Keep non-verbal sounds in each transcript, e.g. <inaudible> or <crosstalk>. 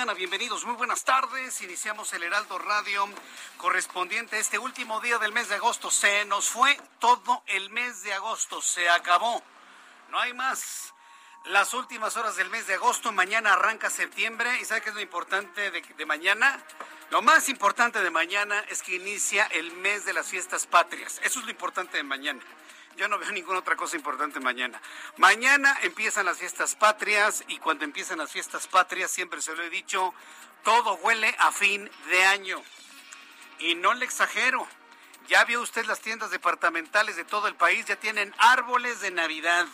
Mexicana. Bienvenidos, muy buenas tardes. Iniciamos el Heraldo Radio correspondiente a este último día del mes de agosto. Se nos fue todo el mes de agosto, se acabó. No hay más. Las últimas horas del mes de agosto, mañana arranca septiembre. ¿Y sabe qué es lo importante de, de mañana? Lo más importante de mañana es que inicia el mes de las fiestas patrias. Eso es lo importante de mañana. Yo no veo ninguna otra cosa importante mañana. Mañana empiezan las fiestas patrias y cuando empiezan las fiestas patrias, siempre se lo he dicho, todo huele a fin de año. Y no le exagero. Ya vio usted las tiendas departamentales de todo el país, ya tienen árboles de Navidad.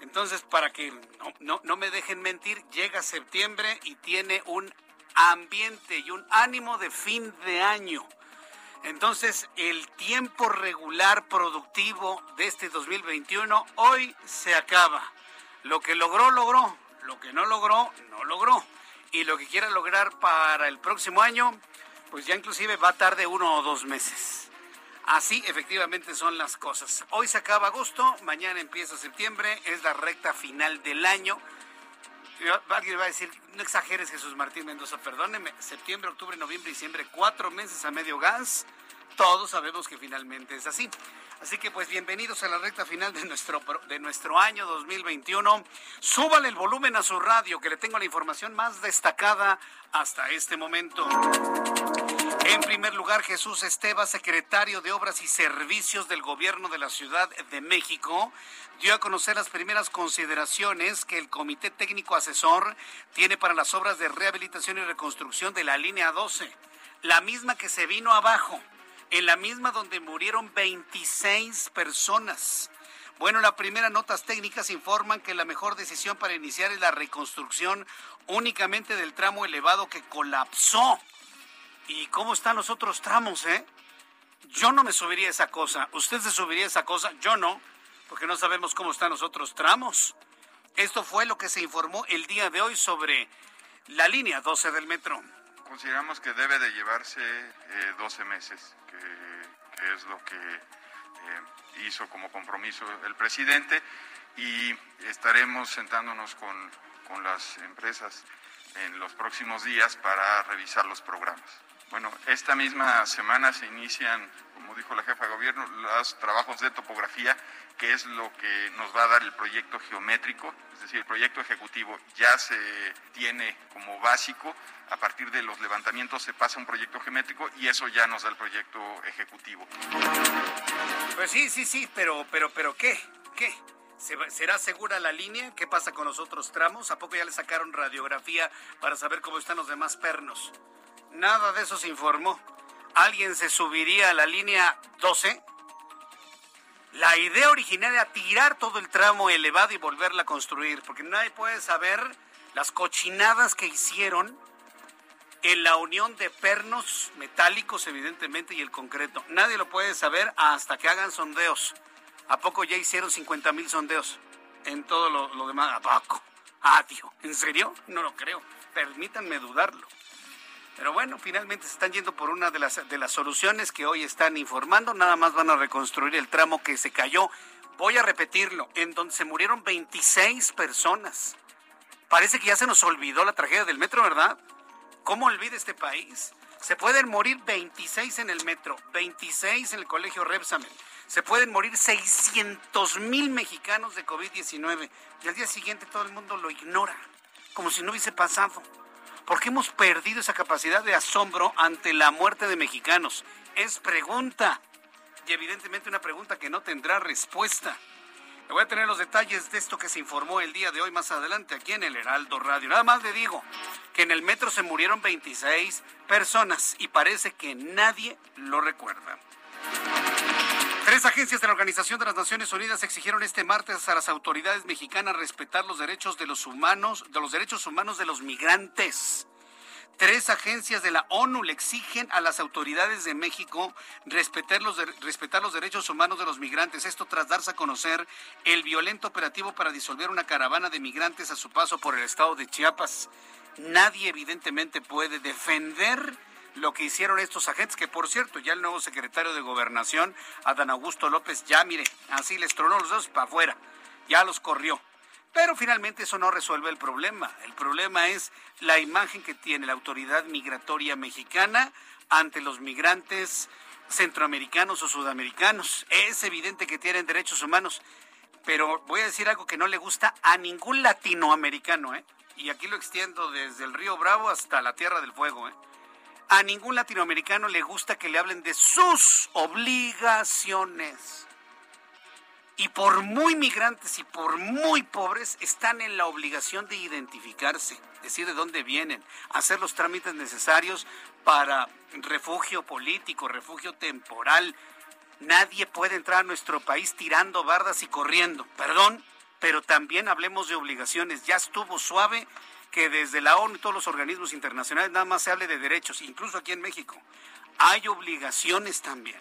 Entonces, para que no, no, no me dejen mentir, llega septiembre y tiene un ambiente y un ánimo de fin de año. Entonces, el tiempo regular productivo de este 2021 hoy se acaba. Lo que logró, logró. Lo que no logró, no logró. Y lo que quiera lograr para el próximo año, pues ya inclusive va a tardar uno o dos meses. Así efectivamente son las cosas. Hoy se acaba agosto, mañana empieza septiembre, es la recta final del año. Alguien va a decir, no exageres Jesús Martín Mendoza, perdóneme, septiembre, octubre, noviembre, diciembre, cuatro meses a medio gas, todos sabemos que finalmente es así. Así que pues bienvenidos a la recta final de nuestro, de nuestro año 2021. Súbale el volumen a su radio, que le tengo la información más destacada hasta este momento. En primer lugar, Jesús Esteba, secretario de Obras y Servicios del Gobierno de la Ciudad de México, dio a conocer las primeras consideraciones que el Comité Técnico Asesor tiene para las obras de rehabilitación y reconstrucción de la línea 12, la misma que se vino abajo, en la misma donde murieron 26 personas. Bueno, las primeras notas técnicas informan que la mejor decisión para iniciar es la reconstrucción únicamente del tramo elevado que colapsó. ¿Y cómo están los otros tramos, eh? Yo no me subiría esa cosa. ¿Usted se subiría esa cosa? Yo no, porque no sabemos cómo están los otros tramos. Esto fue lo que se informó el día de hoy sobre la línea 12 del metro. Consideramos que debe de llevarse eh, 12 meses, que, es lo que eh, hizo como compromiso el presidente y estaremos sentándonos con, con las empresas en los próximos días para revisar los programas. Bueno, esta misma semana se inician, como dijo la jefa de gobierno, los trabajos de topografía, que es lo que nos va a dar el proyecto geométrico, es decir, el proyecto ejecutivo ya se tiene como básico, a partir de los levantamientos se pasa un proyecto geométrico y eso ya nos da el proyecto ejecutivo. Pues sí, sí, sí, pero, pero, pero, ¿qué? ¿Qué? ¿Será segura la línea? ¿Qué pasa con los otros tramos? ¿A poco ya le sacaron radiografía para saber cómo están los demás pernos? Nada de eso se informó. ¿Alguien se subiría a la línea 12? La idea original era tirar todo el tramo elevado y volverla a construir, porque nadie puede saber las cochinadas que hicieron en la unión de pernos metálicos, evidentemente, y el concreto. Nadie lo puede saber hasta que hagan sondeos. ¿A poco ya hicieron 50 mil sondeos en todo lo, demás? ¿A poco? Ah, tío, ¿en serio? No lo creo. Permítanme dudarlo. Pero bueno, finalmente se están yendo por una de las, de las soluciones que hoy están informando. Nada más van a reconstruir el tramo que se cayó Voy a repetirlo, en donde se murieron 26 personas. Parece que ya se nos olvidó la tragedia del metro, ¿verdad? ¿Cómo olvida este país? Se pueden morir 26 en el metro, 26 en el colegio Repsamen. Se pueden morir 600 mil mexicanos de COVID-19 y al día siguiente todo el mundo lo ignora, como si no hubiese pasado. Porque hemos perdido esa capacidad de asombro ante la muerte de mexicanos. Es pregunta y evidentemente una pregunta que no tendrá respuesta. Le voy a tener los detalles de esto que se informó el día de hoy más adelante aquí en el Heraldo Radio. Nada más le digo que en el metro se murieron 26 personas y parece que nadie lo recuerda. Tres agencias de la Organización de las Naciones Unidas exigieron este martes a las autoridades mexicanas respetar los derechos de los humanos, de los derechos humanos de los migrantes. Tres agencias de la ONU le exigen a las autoridades de México respetar los, respetar los derechos humanos de los migrantes. Esto tras darse a conocer el violento operativo para disolver una caravana de migrantes a su paso por el estado de Chiapas. Nadie evidentemente puede defender lo que hicieron estos agentes, que por cierto, ya el nuevo secretario de Gobernación, Adán Augusto López, ya mire, así les tronó los dedos para afuera, ya los corrió. Pero finalmente eso no resuelve el problema. El problema es la imagen que tiene la autoridad migratoria mexicana ante los migrantes centroamericanos o sudamericanos. Es evidente que tienen derechos humanos, pero voy a decir algo que no le gusta a ningún latinoamericano, ¿eh? y aquí lo extiendo desde el río Bravo hasta la Tierra del Fuego. ¿eh? A ningún latinoamericano le gusta que le hablen de sus obligaciones y por muy migrantes y por muy pobres están en la obligación de identificarse, decir de dónde vienen, hacer los trámites necesarios para refugio político, refugio temporal. Nadie puede entrar a nuestro país tirando bardas y corriendo. Perdón, pero también hablemos de obligaciones. Ya estuvo suave que desde la ONU y todos los organismos internacionales nada más se hable de derechos, incluso aquí en México. Hay obligaciones también.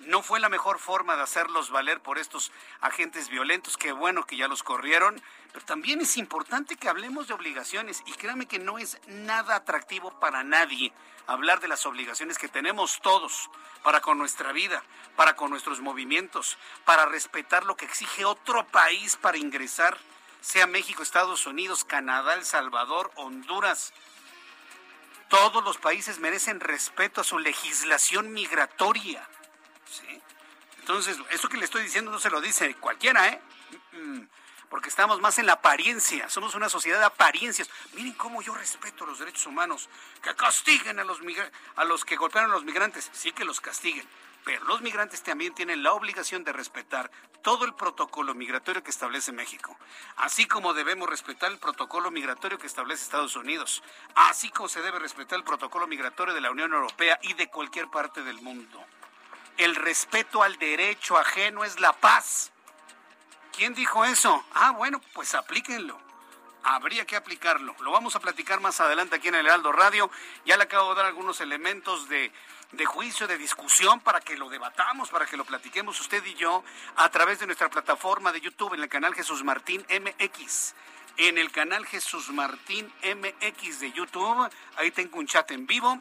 No fue la mejor forma de hacerlos valer por estos agentes violentos, que bueno que ya los corrieron, pero también es importante que hablemos de obligaciones y créame que no es nada atractivo para nadie hablar de las obligaciones que tenemos todos para con nuestra vida, para con nuestros movimientos, para respetar lo que exige otro país para ingresar, sea México, Estados Unidos, Canadá, El Salvador, Honduras. Todos los países merecen respeto a su legislación migratoria entonces, eso que le estoy diciendo no se lo dice cualquiera, ¿eh? Porque estamos más en la apariencia, somos una sociedad de apariencias. Miren cómo yo respeto los derechos humanos, que castiguen a los, a los que golpearon a los migrantes, sí que los castiguen, pero los migrantes también tienen la obligación de respetar todo el protocolo migratorio que establece México, así como debemos respetar el protocolo migratorio que establece Estados Unidos, así como se debe respetar el protocolo migratorio de la Unión Europea y de cualquier parte del mundo. El respeto al derecho ajeno es la paz. ¿Quién dijo eso? Ah, bueno, pues aplíquenlo. Habría que aplicarlo. Lo vamos a platicar más adelante aquí en el Heraldo Radio. Ya le acabo de dar algunos elementos de, de juicio, de discusión, para que lo debatamos, para que lo platiquemos usted y yo a través de nuestra plataforma de YouTube en el canal Jesús Martín MX. En el canal Jesús Martín MX de YouTube, ahí tengo un chat en vivo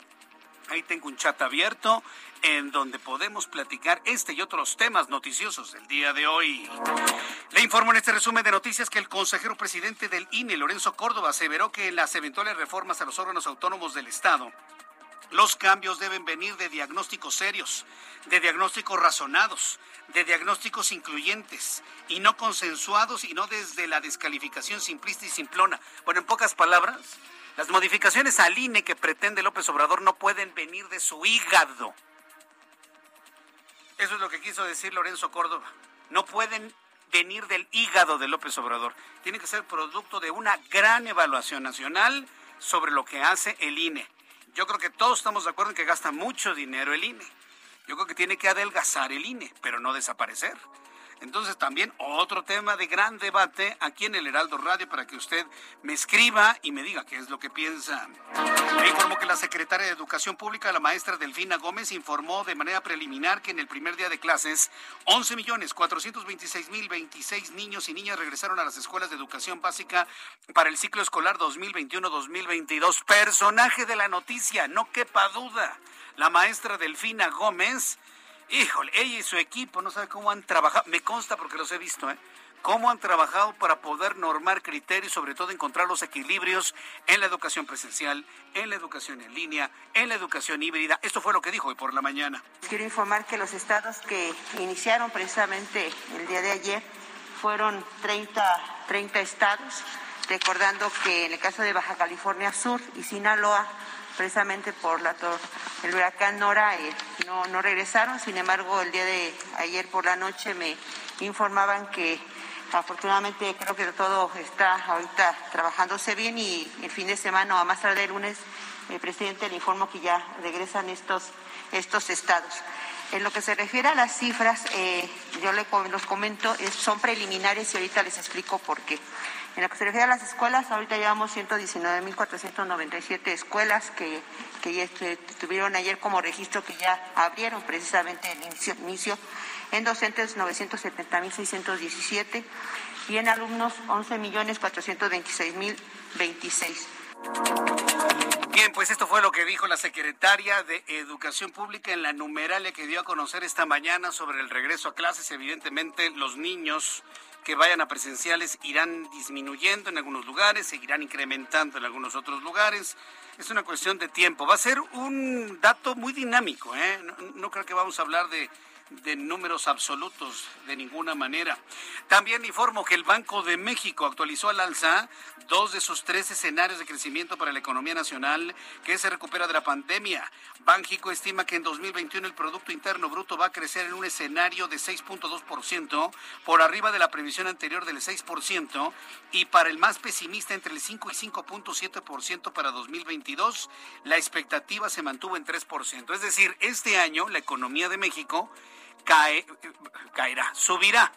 Ahí tengo un chat abierto en donde podemos platicar este y otros temas noticiosos del día de hoy. Le informo en este resumen de noticias que el consejero presidente del INE, Lorenzo Córdoba, aseveró que las eventuales reformas a los órganos autónomos del Estado, los cambios deben venir de diagnósticos serios, de diagnósticos razonados, de diagnósticos incluyentes y no consensuados y no desde la descalificación simplista y simplona. Bueno, en pocas palabras, las modificaciones al INE que pretende López Obrador no pueden venir de su hígado. Eso es lo que quiso decir Lorenzo Córdoba. No pueden venir del hígado de López Obrador. Tiene que ser producto de una gran evaluación nacional sobre lo que hace el INE. Yo creo que todos estamos de acuerdo en que gasta mucho dinero el INE. Yo creo que tiene que adelgazar el INE, pero no desaparecer. Entonces también otro tema de gran debate aquí en el Heraldo Radio para que usted me escriba y me diga qué es lo que piensa. Me informó que la secretaria de Educación Pública, la maestra Delfina Gómez, informó de manera preliminar que en el primer día de clases 11 millones 426 mil 26 niños y niñas regresaron a las escuelas de educación básica para el ciclo escolar 2021-2022. Personaje de la noticia, no quepa duda. La maestra Delfina Gómez híjole, ella y su equipo no sabe cómo han trabajado, me consta porque los he visto, ¿eh? cómo han trabajado para poder normar criterios, sobre todo encontrar los equilibrios en la educación presencial, en la educación en línea, en la educación híbrida. Esto fue lo que dijo hoy por la mañana. Quiero informar que los estados que iniciaron precisamente el día de ayer fueron 30, 30 estados, recordando que en el caso de Baja California Sur y Sinaloa, precisamente por la el huracán Nora, eh, no, no regresaron, sin embargo el día de ayer por la noche me informaban que Afortunadamente creo que todo está ahorita trabajándose bien y el fin de semana o más tarde el lunes, el presidente le informo que ya regresan estos, estos estados. En lo que se refiere a las cifras, eh, yo les comento, son preliminares y ahorita les explico por qué. En lo que se refiere a las escuelas, ahorita llevamos 119.497 escuelas que, que, que, tuvieron ayer como registro que ya abrieron precisamente el inicio, inicio en docentes 970.617 y en alumnos 11.426.026. Bien, pues esto fue lo que dijo la secretaria de Educación Pública en la numeralia que dio a conocer esta mañana sobre el regreso a clases. Evidentemente, los niños que vayan a presenciales irán disminuyendo en algunos lugares, seguirán incrementando en algunos otros lugares. Es una cuestión de tiempo. Va a ser un dato muy dinámico. ¿eh? no creo que vamos a hablar de de números absolutos de ninguna manera. También informo que el Banco de México actualizó al alza dos de sus tres escenarios de crecimiento para la economía nacional que se recupera de la pandemia. Banjico estima que en 2021 el Producto Interno Bruto va a crecer en un escenario de 6.2% por arriba de la previsión anterior del 6% y para el más pesimista entre el 5 y 5.7% para 2022 la expectativa se mantuvo en 3%. Es decir, este año la economía de México cae, caerá, subirá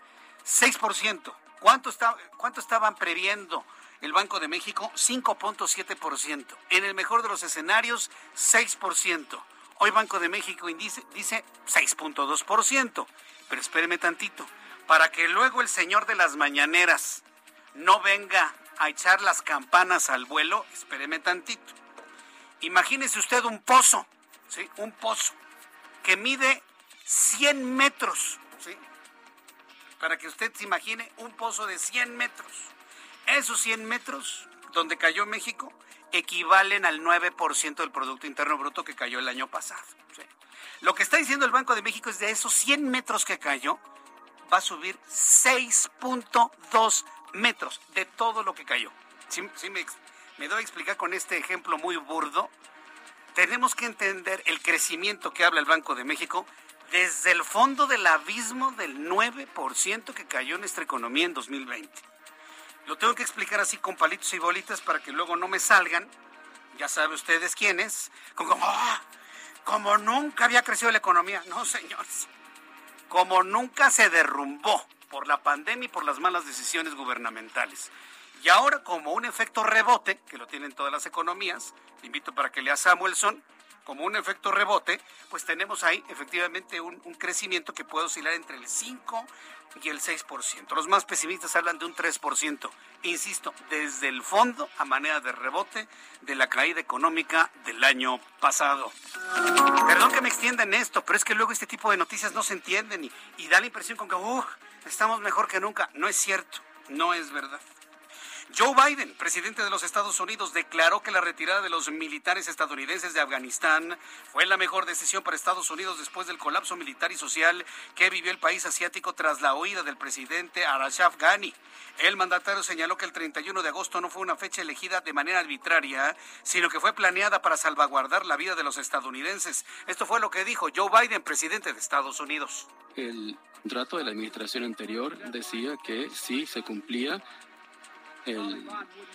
6%. ¿Cuánto, está, ¿Cuánto estaban previendo el Banco de México? 5.7%. En el mejor de los escenarios, 6%. Hoy Banco de México dice, dice 6.2%. Pero espéreme tantito. Para que luego el señor de las mañaneras no venga a echar las campanas al vuelo, espéreme tantito. Imagínese usted un pozo, ¿sí? Un pozo que mide 100 metros, ¿sí? Para que usted se imagine un pozo de 100 metros. Esos 100 metros donde cayó México equivalen al 9% del Producto Interno Bruto que cayó el año pasado. Lo que está diciendo el Banco de México es de esos 100 metros que cayó, va a subir 6.2 metros de todo lo que cayó. Si me, me doy a explicar con este ejemplo muy burdo. Tenemos que entender el crecimiento que habla el Banco de México desde el fondo del abismo del 9% que cayó nuestra economía en 2020. Lo tengo que explicar así con palitos y bolitas para que luego no me salgan, ya saben ustedes quiénes, como, ah, como nunca había crecido la economía. No, señores, como nunca se derrumbó por la pandemia y por las malas decisiones gubernamentales. Y ahora, como un efecto rebote, que lo tienen todas las economías, invito para que lea Samuelson, como un efecto rebote, pues tenemos ahí efectivamente un, crecimiento que puede oscilar entre el 5 y el 6%. Los más pesimistas hablan de un 3%. Insisto, desde el fondo, a manera de rebote de la caída económica del año pasado. Perdón que me extienda en esto, pero es que luego este tipo de noticias no se entienden y, da la impresión con que uh, estamos mejor que nunca. No es cierto, no es verdad. Joe Biden, presidente de los Estados Unidos, declaró que la retirada de los militares estadounidenses de Afganistán fue la mejor decisión para Estados Unidos después del colapso militar y social que vivió el país asiático tras la huida del presidente Arashaf Ghani. El mandatario señaló que el 31 de agosto no fue una fecha elegida de manera arbitraria, sino que fue planeada para salvaguardar la vida de los estadounidenses. Esto fue lo que dijo Joe Biden, presidente de Estados Unidos. El contrato de la administración anterior decía que si se cumplía el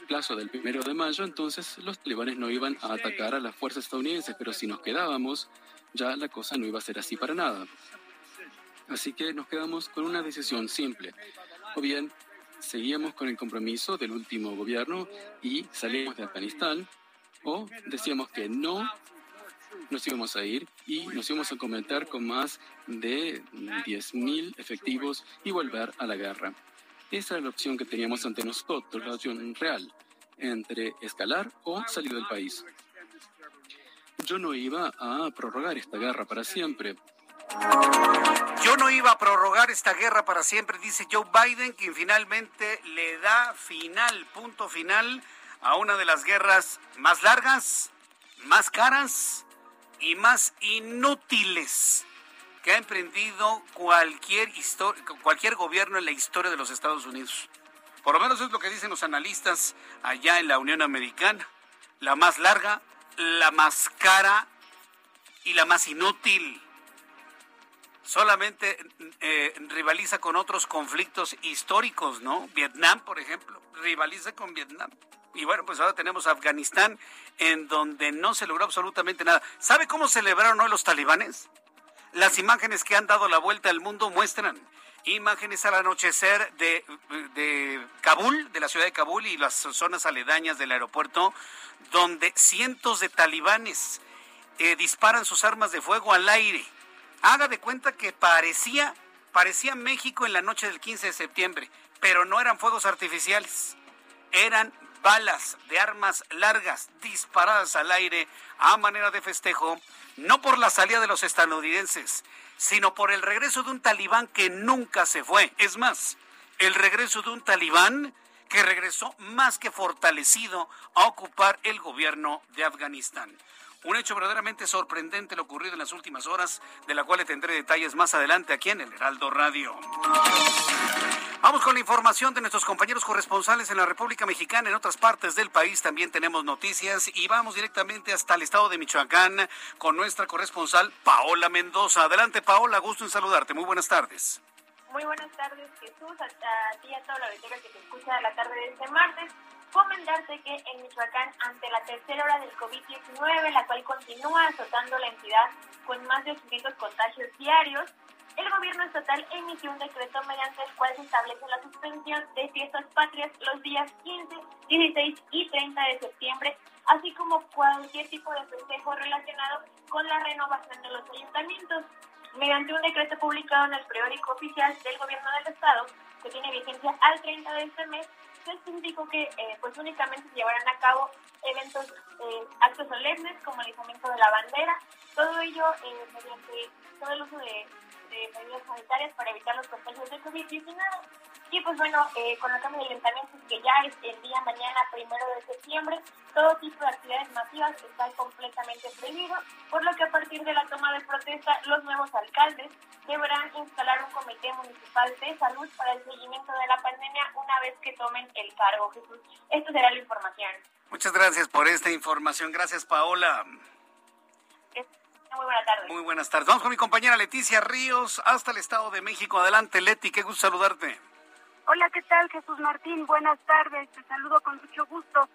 plazo del primero de mayo, entonces los talibanes no iban a atacar a las fuerzas estadounidenses, pero si nos quedábamos, ya la cosa no iba a ser así para nada. Así que nos quedamos con una decisión simple. O bien seguíamos con el compromiso del último gobierno y salíamos de Afganistán, o decíamos que no nos íbamos a ir y nos íbamos a cometer con más de 10.000 efectivos y volver a la guerra. Esa era la opción que teníamos ante nosotros, la opción real, entre escalar o salir del país. Yo no iba a prorrogar esta guerra para siempre. Yo no iba a prorrogar esta guerra para siempre, dice Joe Biden, quien finalmente le da final, punto final, a una de las guerras más largas, más caras y más inútiles que ha emprendido cualquier, cualquier gobierno en la historia de los Estados Unidos. Por lo menos es lo que dicen los analistas allá en la Unión Americana. La más larga, la más cara y la más inútil solamente eh, rivaliza con otros conflictos históricos, ¿no? Vietnam, por ejemplo, rivaliza con Vietnam. Y bueno, pues ahora tenemos Afganistán, en donde no se logró absolutamente nada. ¿Sabe cómo celebraron hoy los talibanes? Las imágenes que han dado la vuelta al mundo muestran imágenes al anochecer de, de Kabul, de la ciudad de Kabul y las zonas aledañas del aeropuerto, donde cientos de talibanes eh, disparan sus armas de fuego al aire. Haga de cuenta que parecía, parecía México en la noche del 15 de septiembre, pero no eran fuegos artificiales, eran balas de armas largas disparadas al aire a manera de festejo, no por la salida de los estadounidenses, sino por el regreso de un talibán que nunca se fue. Es más, el regreso de un talibán que regresó más que fortalecido a ocupar el gobierno de Afganistán. Un hecho verdaderamente sorprendente lo ocurrido en las últimas horas, de la cual le tendré detalles más adelante aquí en el Heraldo Radio. Vamos con la información de nuestros compañeros corresponsales en la República Mexicana. En otras partes del país también tenemos noticias y vamos directamente hasta el estado de Michoacán con nuestra corresponsal Paola Mendoza. Adelante, Paola, gusto en saludarte. Muy buenas tardes. Muy buenas tardes, Jesús, a ti y a toda la auditoría que te escucha la tarde de este martes comentarte que en Michoacán, ante la tercera hora del COVID-19, la cual continúa azotando la entidad con más de 800 contagios diarios, el gobierno estatal emitió un decreto mediante el cual se establece la suspensión de fiestas patrias los días 15, 16 y 30 de septiembre, así como cualquier tipo de festejo relacionado con la renovación de los ayuntamientos. Mediante un decreto publicado en el periódico oficial del gobierno del estado, que tiene vigencia al 30 de este mes, se indicó que eh, pues únicamente se llevarán a cabo eventos, eh, actos solemnes como el izamiento de la bandera, todo ello eh, mediante todo el uso de, medidas sanitarias para evitar los contagios de COVID-19. Y pues bueno, con el cambio de ayuntamientos que ya es el día mañana, primero de septiembre, todo tipo de actividades masivas están completamente prohibidos, por lo que a partir de la toma de protesta, los nuevos alcaldes deberán instalar un comité municipal de salud para el seguimiento de la pandemia una vez que tomen el cargo, Jesús. Esto será la información. Muchas gracias por esta información. Gracias, Paola. Muy buenas tardes. Muy buenas tardes. Vamos con mi compañera Leticia Ríos hasta el Estado de México. Adelante, Leti, qué gusto saludarte. Hola, ¿qué tal, Jesús Martín? Buenas tardes. Te saludo con mucho gusto.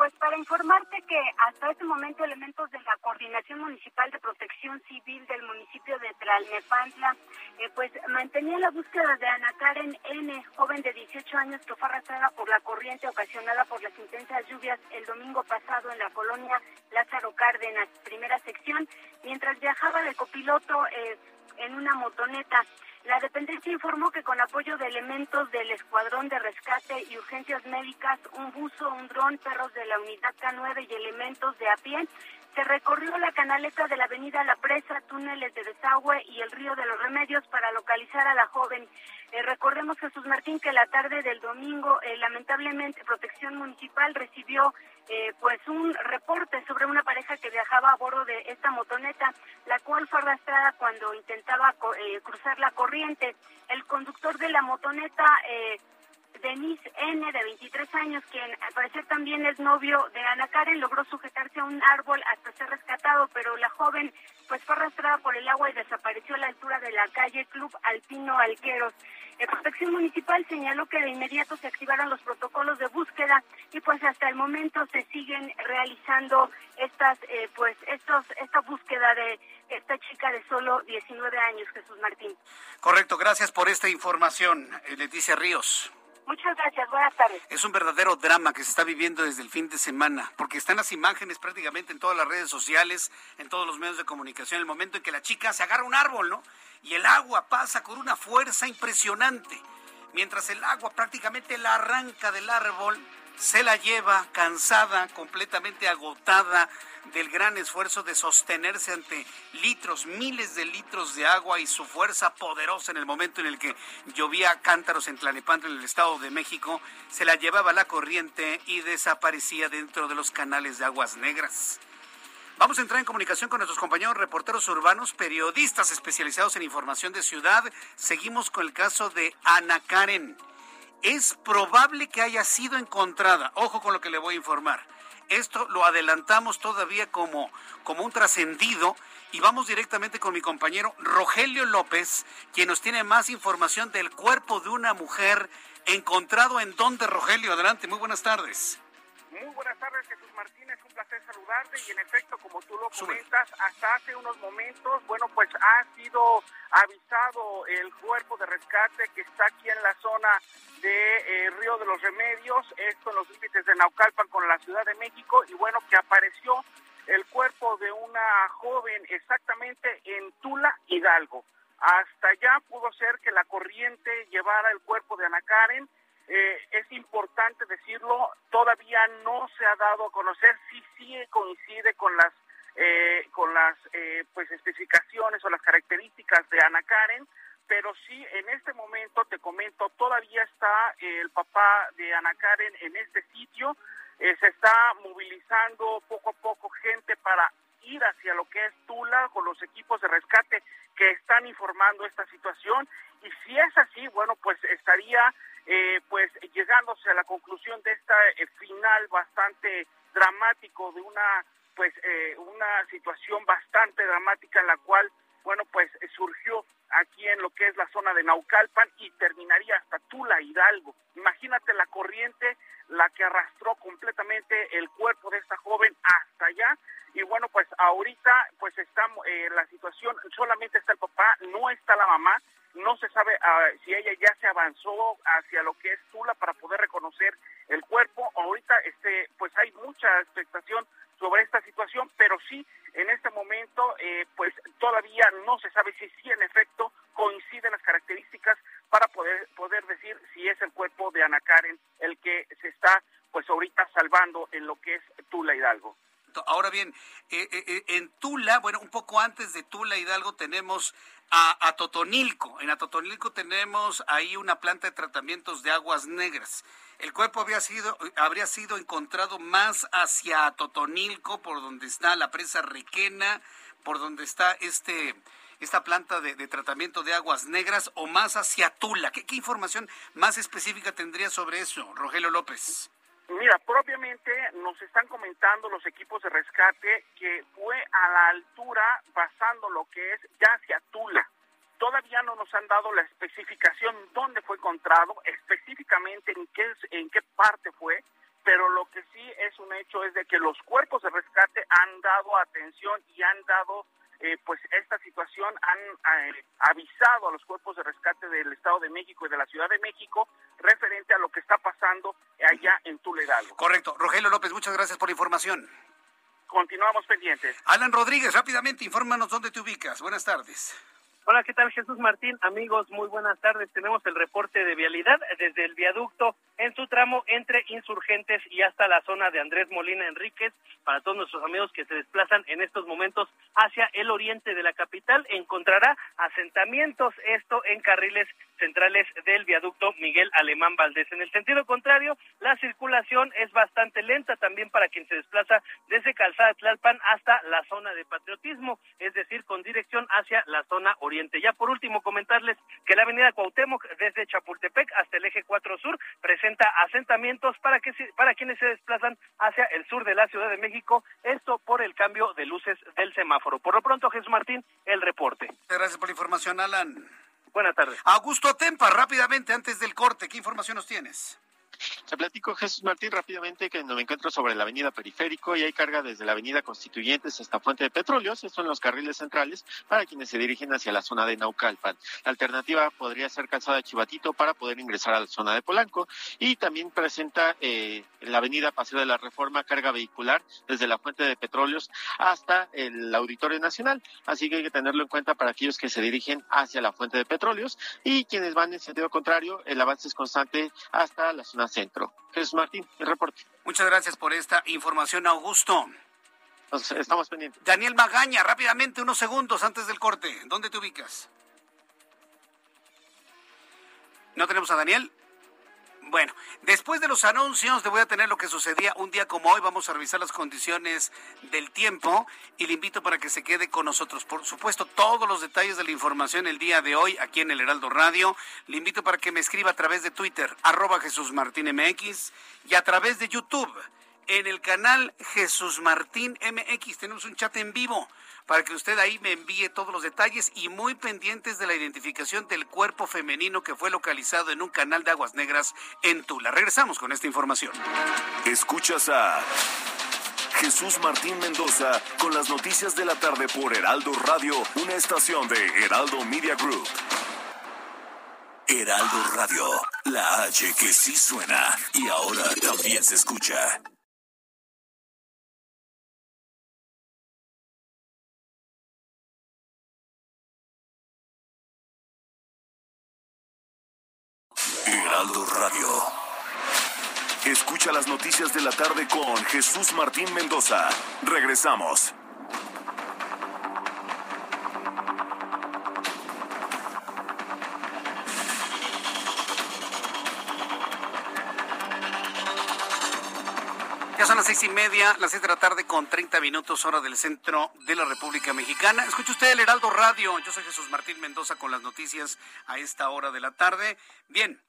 Pues para informarte que hasta este momento elementos de la Coordinación Municipal de Protección Civil del municipio de Tlalnepantla eh, pues mantenían la búsqueda de Ana Karen N., joven de 18 años que fue arrastrada por la corriente ocasionada por las intensas lluvias el domingo pasado en la colonia Lázaro Cárdenas, primera sección, mientras viajaba de copiloto eh, en una motoneta. La dependencia informó que con apoyo de elementos del Escuadrón de Rescate y Urgencias Médicas, un buzo, un dron, perros de la Unidad K9 y elementos de a pie, se recorrió la canaleta de la avenida La Presa, túneles de desagüe y el río de los Remedios para localizar a la joven. Eh, recordemos, Jesús Martín, que la tarde del domingo, eh, lamentablemente, Protección Municipal recibió eh, pues un reporte sobre una pareja que viajaba a bordo de esta motoneta, la cual fue arrastrada cuando intentaba cruzar la corriente. El conductor de la motoneta Denise N, de 23 años, quien al parecer también es novio de Ana Karen, logró sujetarse a un árbol hasta ser rescatado, pero la joven pues fue arrastrada por el agua y desapareció a la altura de la calle Club Alpino Alqueros. La Protección Municipal señaló que de inmediato se activaron los protocolos de búsqueda y pues hasta el momento se siguen realizando estas eh, pues estos esta búsqueda de esta chica de solo 19 años, Jesús Martín. Correcto, gracias por esta información, eh, Leticia Ríos. Muchas gracias, buenas tardes. Es un verdadero drama que se está viviendo desde el fin de semana, porque están las imágenes prácticamente en todas las redes sociales, en todos los medios de comunicación, el momento en que la chica se agarra un árbol, ¿no? Y el agua pasa con una fuerza impresionante. Mientras el agua prácticamente la arranca del árbol, se la lleva cansada, completamente agotada del gran esfuerzo de sostenerse ante litros, miles de litros de agua y su fuerza poderosa en el momento en el que llovía cántaros en Tlanepantla, en el Estado de México, se la llevaba la corriente y desaparecía dentro de los canales de aguas negras. Vamos a entrar en comunicación con nuestros compañeros reporteros urbanos, periodistas especializados en información de ciudad. Seguimos con el caso de Ana Karen. Es probable que haya sido encontrada. Ojo con lo que le voy a informar. Esto lo adelantamos todavía como, como un trascendido y vamos directamente con mi compañero Rogelio López, quien nos tiene más información del cuerpo de una mujer encontrado en donde, Rogelio. Adelante, muy buenas tardes. Muy buenas tardes, Jesús Martínez. Un placer saludarte. Y en efecto, como tú lo comentas, hasta hace unos momentos, bueno, pues ha sido avisado el cuerpo de rescate que está aquí en la zona de eh, Río de los Remedios, esto en los límites de Naucalpan con la Ciudad de México. Y bueno, que apareció el cuerpo de una joven exactamente en Tula, Hidalgo. Hasta allá pudo ser que la corriente llevara el cuerpo de Ana Karen eh, es importante decirlo, todavía no se ha dado a conocer si sí coincide con las eh, con las eh, pues especificaciones o las características de Ana Karen, pero sí en este momento te comento todavía está el papá de Ana Karen en este sitio, se está movilizando poco a poco gente para ir hacia lo que es Tula con los equipos de rescate que están informando esta situación. Y si es así, bueno, pues estaría eh, pues llegándose a la conclusión de esta eh, final bastante dramático de una pues eh, una situación bastante dramática en la cual bueno pues surgió aquí en lo que es la zona de Naucalpan y terminaría hasta Tula Hidalgo. Imagínate la corriente la que arrastró completamente el cuerpo de esta joven hasta allá. Y bueno pues ahorita pues estamos la situación solamente está el papá no está la mamá no se sabe ah, si ella ya se avanzó hacia lo que es Tula para poder reconocer el cuerpo. Ahorita este pues hay mucha expectación sobre esta situación, pero sí en este momento eh, pues todavía no se sabe si sí en efecto coinciden las características para poder poder decir si es el cuerpo de Ana Karen el que se está pues ahorita salvando en lo que es Tula Hidalgo. Ahora bien, eh, eh, en Tula, bueno, un poco antes de Tula Hidalgo tenemos a, Totonilco. En Atotonilco tenemos ahí una planta de tratamientos de aguas negras. El cuerpo había sido, habría sido encontrado más hacia Totonilco, por donde está la presa Requena, por donde está este esta planta de, tratamiento de aguas negras o más hacia Tula. ¿Qué, ¿Qué, información más específica tendría sobre eso, Rogelio López? Mira, propiamente nos están comentando los equipos de rescate que fue a la altura pasando lo que es ya hacia Tula. Todavía no nos han dado la especificación dónde fue encontrado, específicamente en qué, en qué parte fue, pero lo que sí es un hecho es de que los cuerpos de rescate han dado atención y han dado eh, pues esta situación han eh, avisado a los cuerpos de rescate del Estado de México y de la Ciudad de México referente a lo que está pasando allá en Tuledalgo. Correcto. Rogelio López, muchas gracias por la información. Continuamos pendientes. Alan Rodríguez, rápidamente, infórmanos dónde te ubicas. Buenas tardes. Hola, ¿qué tal Jesús Martín? Amigos, muy buenas tardes. Tenemos el reporte de vialidad desde el viaducto en su tramo entre Insurgentes y hasta la zona de Andrés Molina Enríquez. Para todos nuestros amigos que se desplazan en estos momentos hacia el oriente de la capital, encontrará asentamientos, esto en carriles centrales del viaducto Miguel Alemán Valdés. En el sentido contrario, la circulación es bastante lenta también para quien se desplaza desde Calzada Tlalpan hasta la zona de patriotismo, es decir, con dirección hacia la zona oriente. Ya por último, comentarles que la avenida Cuauhtémoc desde Chapultepec hasta el eje 4 Sur presenta asentamientos para que para quienes se desplazan hacia el sur de la Ciudad de México, esto por el cambio de luces del semáforo. Por lo pronto, Jesús Martín, el reporte. Gracias por la información, Alan. Buenas tardes. Augusto Tempa, rápidamente antes del corte, ¿qué información nos tienes? Te platico, Jesús Martín, rápidamente que me encuentro sobre la avenida Periférico y hay carga desde la avenida Constituyentes hasta Fuente de Petróleos, estos son los carriles centrales para quienes se dirigen hacia la zona de Naucalpan. La alternativa podría ser calzada de Chivatito para poder ingresar a la zona de Polanco. Y también presenta eh, la avenida Paseo de la Reforma carga vehicular desde la Fuente de Petróleos hasta el Auditorio Nacional, así que hay que tenerlo en cuenta para aquellos que se dirigen hacia la Fuente de Petróleos y quienes van en sentido contrario, el avance es constante hasta la zona centro. Jesús Martín, el reporte. Muchas gracias por esta información, Augusto. estamos pendientes. Daniel Magaña, rápidamente, unos segundos antes del corte. ¿Dónde te ubicas? ¿No tenemos a Daniel? Bueno, después de los anuncios, te voy a tener lo que sucedía un día como hoy. Vamos a revisar las condiciones del tiempo y le invito para que se quede con nosotros. Por supuesto, todos los detalles de la información el día de hoy aquí en el Heraldo Radio. Le invito para que me escriba a través de Twitter, arroba Jesús Martín MX y a través de YouTube en el canal Jesús Martín MX. Tenemos un chat en vivo para que usted ahí me envíe todos los detalles y muy pendientes de la identificación del cuerpo femenino que fue localizado en un canal de aguas negras en Tula. Regresamos con esta información. Escuchas a Jesús Martín Mendoza con las noticias de la tarde por Heraldo Radio, una estación de Heraldo Media Group. Heraldo Radio, la H que sí suena y ahora también se escucha. Escucha las noticias de la tarde con Jesús Martín Mendoza. Regresamos. Ya son las seis y media, las seis de la tarde con 30 minutos hora del centro de la República Mexicana. Escucha usted el Heraldo Radio. Yo soy Jesús Martín Mendoza con las noticias a esta hora de la tarde. Bien,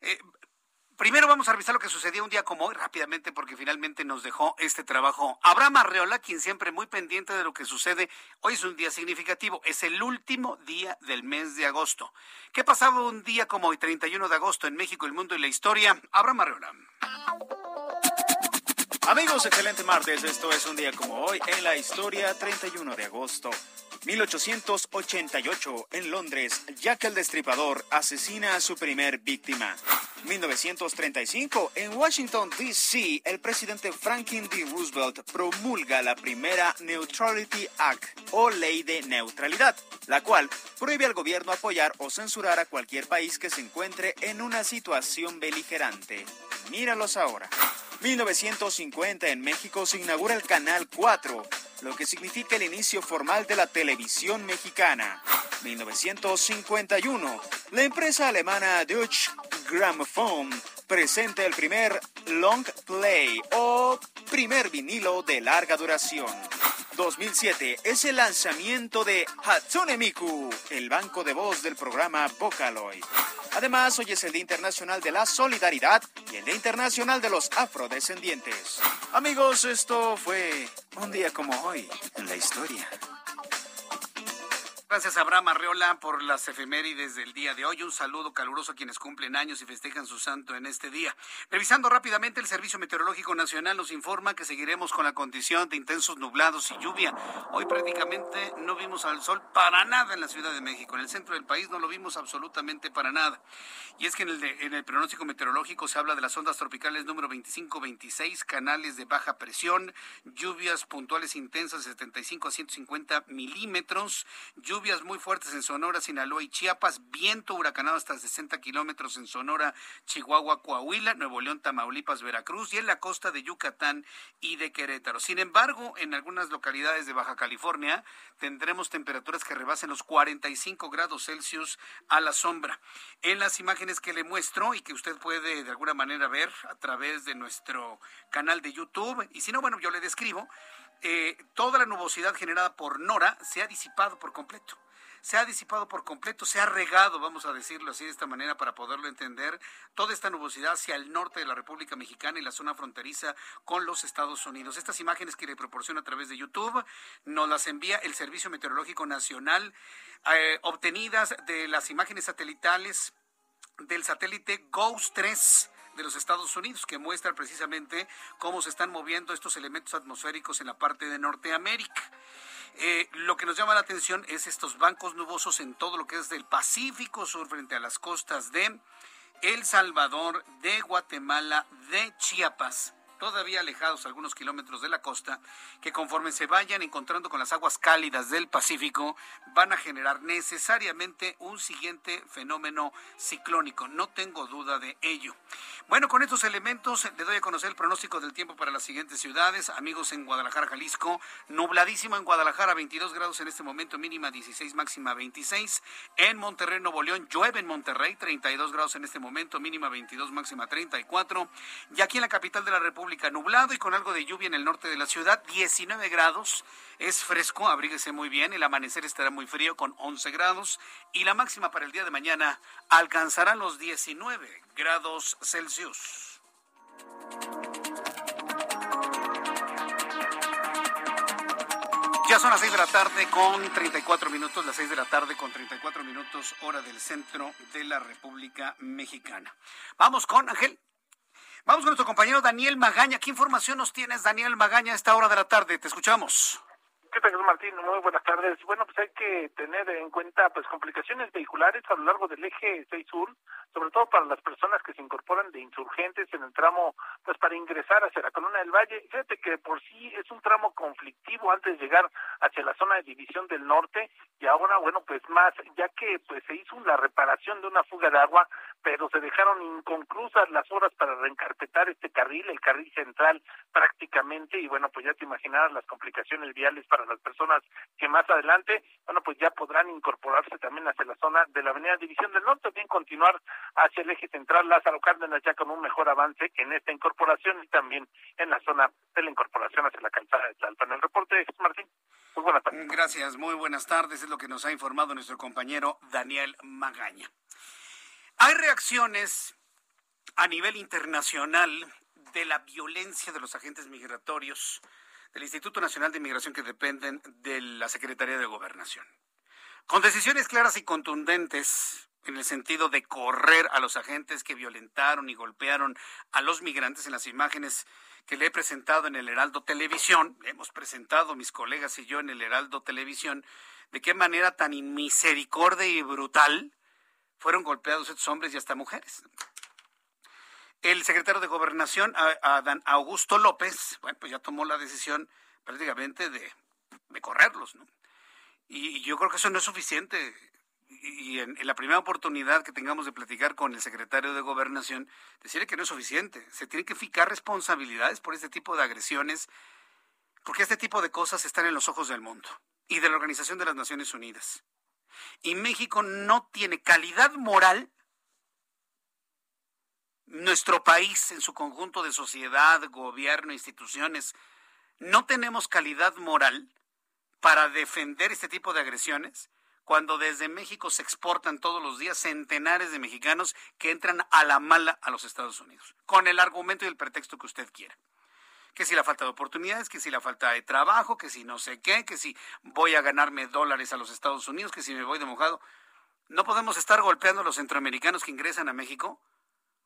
eh, primero vamos a revisar lo que sucedió un día como hoy rápidamente porque finalmente nos dejó este trabajo. Abraham Arreola, quien siempre muy pendiente de lo que sucede, hoy es un día significativo, es el último día del mes de agosto. ¿Qué pasaba un día como hoy, 31 de agosto, en México, el mundo y la historia? Abraham Arreola. Amigos, excelente martes. Esto es un día como hoy en la historia, 31 de agosto. 1888, en Londres, Jack el Destripador asesina a su primer víctima. 1935, en Washington, D.C., el presidente Franklin D. Roosevelt promulga la primera Neutrality Act o Ley de Neutralidad, la cual prohíbe al gobierno apoyar o censurar a cualquier país que se encuentre en una situación beligerante. Míralos ahora. 1950 en México se inaugura el Canal 4, lo que significa el inicio formal de la televisión mexicana. 1951, la empresa alemana Deutsche Grammophon presenta el primer long play o primer vinilo de larga duración. 2007 es el lanzamiento de Hatsune Miku, el banco de voz del programa Vocaloid. Además, hoy es el Día Internacional de la Solidaridad y el Día Internacional de los Afrodescendientes. Amigos, esto fue un día como hoy en la historia. Gracias Abraham Arreola por las efemérides del día de hoy. Un saludo caluroso a quienes cumplen años y festejan su santo en este día. Revisando rápidamente, el Servicio Meteorológico Nacional nos informa que seguiremos con la condición de intensos nublados y lluvia. Hoy prácticamente no vimos al sol para nada en la Ciudad de México. En el centro del país no lo vimos absolutamente para nada. Y es que en el, pronóstico meteorológico se habla de las ondas tropicales número 25-26, canales de baja presión, lluvias puntuales intensas de 75 a 150 milímetros, lluvias muy fuertes en Sonora, Sinaloa y Chiapas, viento huracanado hasta 60 kilómetros en Sonora, Chihuahua, Coahuila, Nuevo León, Tamaulipas, Veracruz y en la costa de Yucatán y de Querétaro. Sin embargo, en algunas localidades de Baja California tendremos temperaturas que rebasen los 45 grados Celsius a la sombra. En las imágenes que le muestro y que usted puede de alguna manera ver a través de nuestro canal de YouTube, y si no, bueno, yo le describo, eh, toda la nubosidad generada por Nora se ha disipado por completo se ha disipado por completo, se ha regado, vamos a decirlo así de esta manera para poderlo entender, toda esta nubosidad hacia el norte de la República Mexicana y la zona fronteriza con los Estados Unidos. Estas imágenes que le proporciona a través de YouTube nos las envía el Servicio Meteorológico Nacional, eh, obtenidas de las imágenes satelitales del satélite GOES 3 de los Estados Unidos, que muestra precisamente cómo se están moviendo estos elementos atmosféricos en la parte de Norteamérica. Eh, lo que nos llama la atención es estos bancos nubosos en todo lo que es del Pacífico Sur frente a las costas de El Salvador, de Guatemala, de Chiapas todavía alejados algunos kilómetros de la costa, que conforme se vayan encontrando con las aguas cálidas del Pacífico, van a generar necesariamente un siguiente fenómeno ciclónico. No tengo duda de ello. Bueno, con estos elementos le doy a conocer el pronóstico del tiempo para las siguientes ciudades. Amigos en Guadalajara, Jalisco, nubladísimo en Guadalajara, 22 grados en este momento, mínima 16, máxima 26. En Monterrey, Nuevo León, llueve en Monterrey, 32 grados en este momento, mínima 22, máxima 34. Y aquí en la capital de la República, nublado y con algo de lluvia en el norte de la ciudad, 19 grados, es fresco, abríguese muy bien, el amanecer estará muy frío con 11 grados y la máxima para el día de mañana alcanzará los 19 grados Celsius. Ya son las 6 de la tarde con 34 minutos, las 6 de la tarde con 34 minutos, hora del centro de la República Mexicana. Vamos con Ángel. Vamos con nuestro compañero Daniel Magaña. ¿Qué información nos tienes, Daniel Magaña, a esta hora de la tarde? Te escuchamos. ¿Qué tal, Martín? Muy buenas tardes. Bueno, pues hay que tener en cuenta pues complicaciones vehiculares a lo largo del eje 6 sur, sobre todo para las personas que se incorporan de insurgentes en el tramo, pues para ingresar hacia la Columna del Valle. Fíjate que por sí es un tramo conflictivo antes de llegar hacia la zona de división del norte y ahora, bueno, pues más, ya que pues se hizo la reparación de una fuga de agua, pero se dejaron inconclusas las horas para reencarpetar este carril, el carril central prácticamente, y bueno, pues ya te imaginarás las complicaciones viales para las personas que más adelante, bueno, pues ya podrán incorporarse también hacia la zona de la Avenida División del Norte, bien continuar hacia el eje central Lázaro Cárdenas ya con un mejor avance en esta incorporación y también en la zona de la incorporación hacia la calzada de Tlalpan. El reporte Martín. Muy buenas tardes. Gracias, muy buenas tardes. Es lo que nos ha informado nuestro compañero Daniel Magaña. Hay reacciones a nivel internacional de la violencia de los agentes migratorios del Instituto Nacional de Migración que dependen de la Secretaría de Gobernación. Con decisiones claras y contundentes en el sentido de correr a los agentes que violentaron y golpearon a los migrantes en las imágenes que le he presentado en el Heraldo Televisión, le hemos presentado mis colegas y yo en el Heraldo Televisión, de qué manera tan inmisericordia y brutal fueron golpeados estos hombres y hasta mujeres. El secretario de Gobernación, Augusto López, bueno, pues ya tomó la decisión prácticamente de, correrlos, ¿no? Y yo creo que eso no es suficiente. Y en, la primera oportunidad que tengamos de platicar con el secretario de Gobernación, decirle que no es suficiente. Se tienen que fijar responsabilidades por este tipo de agresiones, porque este tipo de cosas están en los ojos del mundo y de la Organización de las Naciones Unidas. Y México no tiene calidad moral. Nuestro país en su conjunto de sociedad, gobierno, instituciones, no tenemos calidad moral para defender este tipo de agresiones cuando desde México se exportan todos los días centenares de mexicanos que entran a la mala a los Estados Unidos, con el argumento y el pretexto que usted quiera que si la falta de oportunidades, que si la falta de trabajo, que si no sé qué, que si voy a ganarme dólares a los Estados Unidos, que si me voy de mojado. No podemos estar golpeando a los centroamericanos que ingresan a México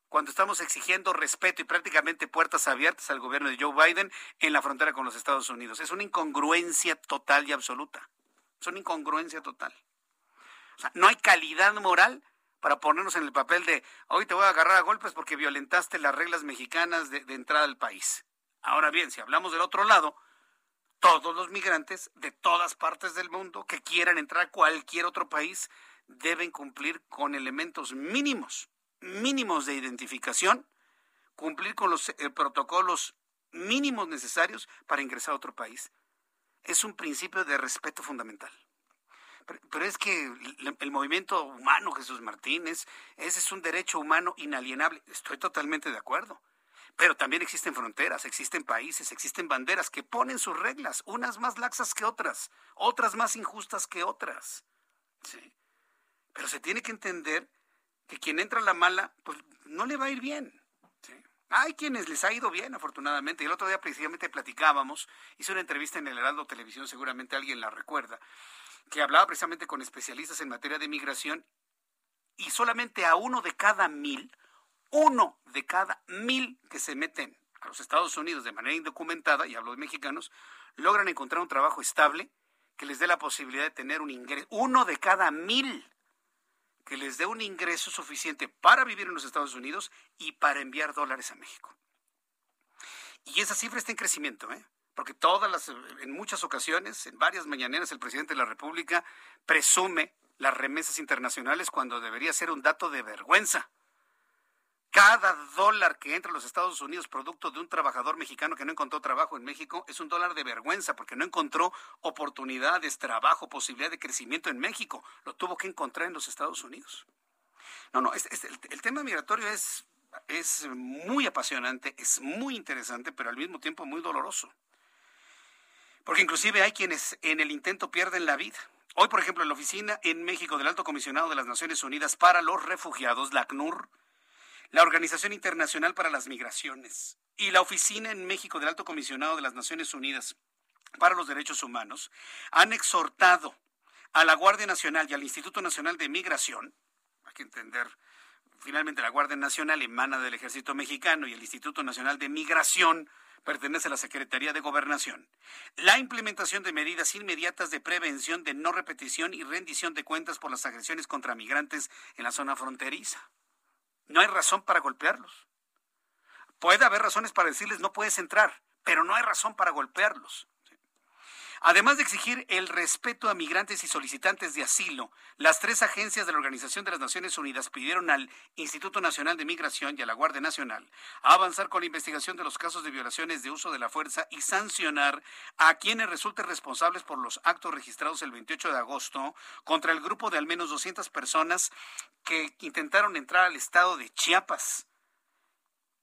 cuando estamos exigiendo respeto y prácticamente puertas abiertas al gobierno de Joe Biden en la frontera con los Estados Unidos. Es una incongruencia total y absoluta. Es una incongruencia total. O sea, no hay calidad moral para ponernos en el papel de hoy te voy a agarrar a golpes porque violentaste las reglas mexicanas de, de entrada al país. Ahora bien, si hablamos del otro lado, todos los migrantes de todas partes del mundo que quieran entrar a cualquier otro país deben cumplir con elementos mínimos, mínimos de identificación, cumplir con los eh, protocolos mínimos necesarios para ingresar a otro país. Es un principio de respeto fundamental. Pero, es que el, el, movimiento humano, Jesús Martínez, ese es un derecho humano inalienable. Estoy totalmente de acuerdo. Pero también existen fronteras, existen países, existen banderas que ponen sus reglas, unas más laxas que otras, otras más injustas que otras. ¿sí? Pero se tiene que entender que quien entra a la mala, pues no le va a ir bien. Hay quienes les ha ido bien, afortunadamente. El otro día precisamente platicábamos, hice una entrevista en el Heraldo Televisión, seguramente alguien la recuerda, que hablaba precisamente con especialistas en materia de migración y solamente a uno de cada mil uno de cada mil que se meten a los Estados Unidos de manera indocumentada, y hablo de mexicanos, logran encontrar un trabajo estable que les dé la posibilidad de tener un ingreso. Uno de cada mil que les dé un ingreso suficiente para vivir en los Estados Unidos y para enviar dólares a México. Y esa cifra está en crecimiento, ¿eh? porque todas las, en muchas ocasiones, en varias mañaneras, el presidente de la República presume las remesas internacionales cuando debería ser un dato de vergüenza. Cada dólar que entra a los Estados Unidos producto de un trabajador mexicano que no encontró trabajo en México es un dólar de vergüenza porque no encontró oportunidades, trabajo, posibilidad de crecimiento en México. Lo tuvo que encontrar en los Estados Unidos. No, no, el, tema migratorio es, es muy apasionante, es muy interesante, pero al mismo tiempo muy doloroso. Porque inclusive hay quienes en el intento pierden la vida. Hoy, por ejemplo, en la oficina en México del Alto Comisionado de las Naciones Unidas para los Refugiados, la ACNUR, la Organización Internacional para las Migraciones y la Oficina en México del Alto Comisionado de las Naciones Unidas para los Derechos Humanos han exhortado a la Guardia Nacional y al Instituto Nacional de Migración, hay que entender, finalmente la Guardia Nacional emana del Ejército Mexicano y el Instituto Nacional de Migración pertenece a la Secretaría de Gobernación. La implementación de medidas inmediatas de prevención de no repetición y rendición de cuentas por las agresiones contra migrantes en la zona fronteriza. No hay razón para golpearlos. Puede haber razones para decirles no puedes entrar, pero no hay razón para golpearlos. Además de exigir el respeto a migrantes y solicitantes de asilo, las tres agencias de la Organización de las Naciones Unidas pidieron al Instituto Nacional de Migración y a la Guardia Nacional avanzar con la investigación de los casos de violaciones de uso de la fuerza y sancionar a quienes resulten responsables por los actos registrados el 28 de agosto contra el grupo de al menos 200 personas que intentaron entrar al estado de Chiapas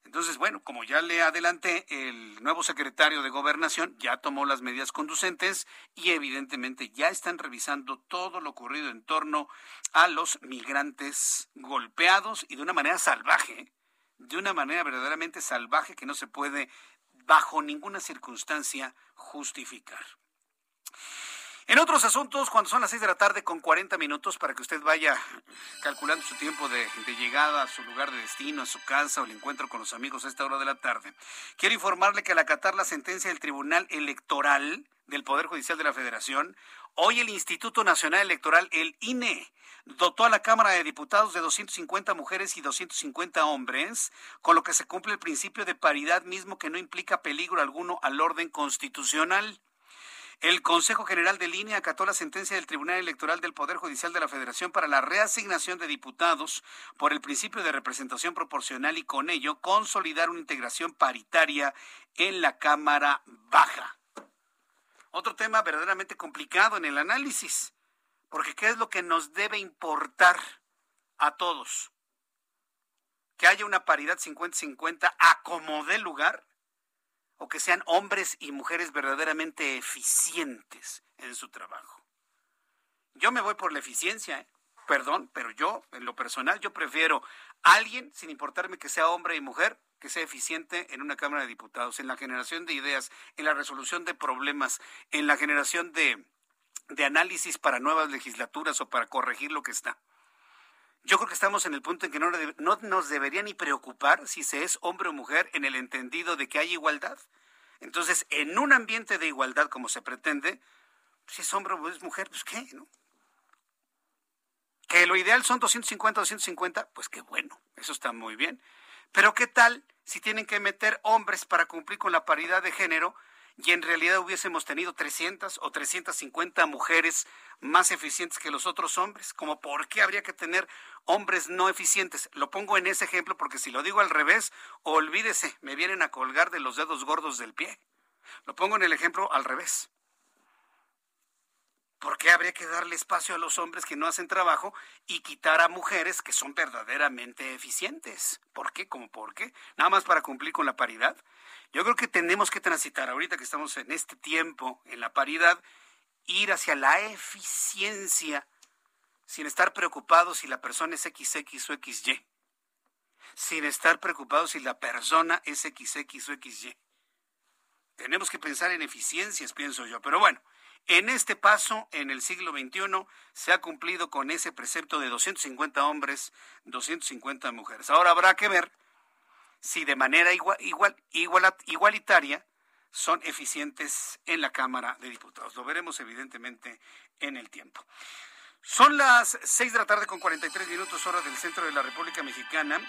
entonces, bueno, como ya le adelanté, el nuevo secretario de Gobernación ya tomó las medidas conducentes y evidentemente ya están revisando todo lo ocurrido en torno a los migrantes golpeados y de una manera salvaje, de una manera verdaderamente salvaje que no se puede bajo ninguna circunstancia justificar. En otros asuntos, cuando son las 6 de la tarde con 40 minutos, para que usted vaya calculando su tiempo de, llegada a su lugar de destino, a su casa o el encuentro con los amigos a esta hora de la tarde, quiero informarle que al acatar la sentencia del Tribunal Electoral del Poder Judicial de la Federación, hoy el Instituto Nacional Electoral, el INE, dotó a la Cámara de Diputados de 250 mujeres y 250 hombres, con lo que se cumple el principio de paridad mismo que no implica peligro alguno al orden constitucional. El Consejo General de Línea acató la sentencia del Tribunal Electoral del Poder Judicial de la Federación para la reasignación de diputados por el principio de representación proporcional y con ello consolidar una integración paritaria en la Cámara Baja. Otro tema verdaderamente complicado en el análisis, porque ¿qué es lo que nos debe importar a todos? Que haya una paridad 50-50 a como lugar o que sean hombres y mujeres verdaderamente eficientes en su trabajo. Yo me voy por la eficiencia, ¿eh? perdón, pero yo, en lo personal, yo prefiero alguien, sin importarme que sea hombre y mujer, que sea eficiente en una Cámara de Diputados, en la generación de ideas, en la resolución de problemas, en la generación de, de análisis para nuevas legislaturas o para corregir lo que está. Yo creo que estamos en el punto en que no, nos debería ni preocupar si se es hombre o mujer en el entendido de que hay igualdad. Entonces, en un ambiente de igualdad como se pretende, si es hombre o es mujer, pues qué, ¿no? Que lo ideal son 250, 250, pues qué bueno, eso está muy bien. Pero ¿qué tal si tienen que meter hombres para cumplir con la paridad de género? Y en realidad hubiésemos tenido 300 o 350 mujeres más eficientes que los otros hombres. Como por qué habría que tener hombres no eficientes. Lo pongo en ese ejemplo porque si lo digo al revés, olvídese, me vienen a colgar de los dedos gordos del pie. Lo pongo en el ejemplo al revés. ¿Por qué habría que darle espacio a los hombres que no hacen trabajo y quitar a mujeres que son verdaderamente eficientes? ¿Por qué? ¿Cómo por qué? Nada más para cumplir con la paridad. Yo creo que tenemos que transitar, ahorita que estamos en este tiempo, en la paridad, ir hacia la eficiencia sin estar preocupados si la persona es XX o XY. Sin estar preocupados si la persona es XX o XY. Tenemos que pensar en eficiencias, pienso yo. Pero bueno, en este paso, en el siglo XXI, se ha cumplido con ese precepto de 250 hombres, 250 mujeres. Ahora habrá que ver si de manera igual, igual, igualitaria son eficientes en la Cámara de Diputados. Lo veremos evidentemente en el tiempo. Son las 6 de la tarde con 43 minutos hora del centro de la República Mexicana.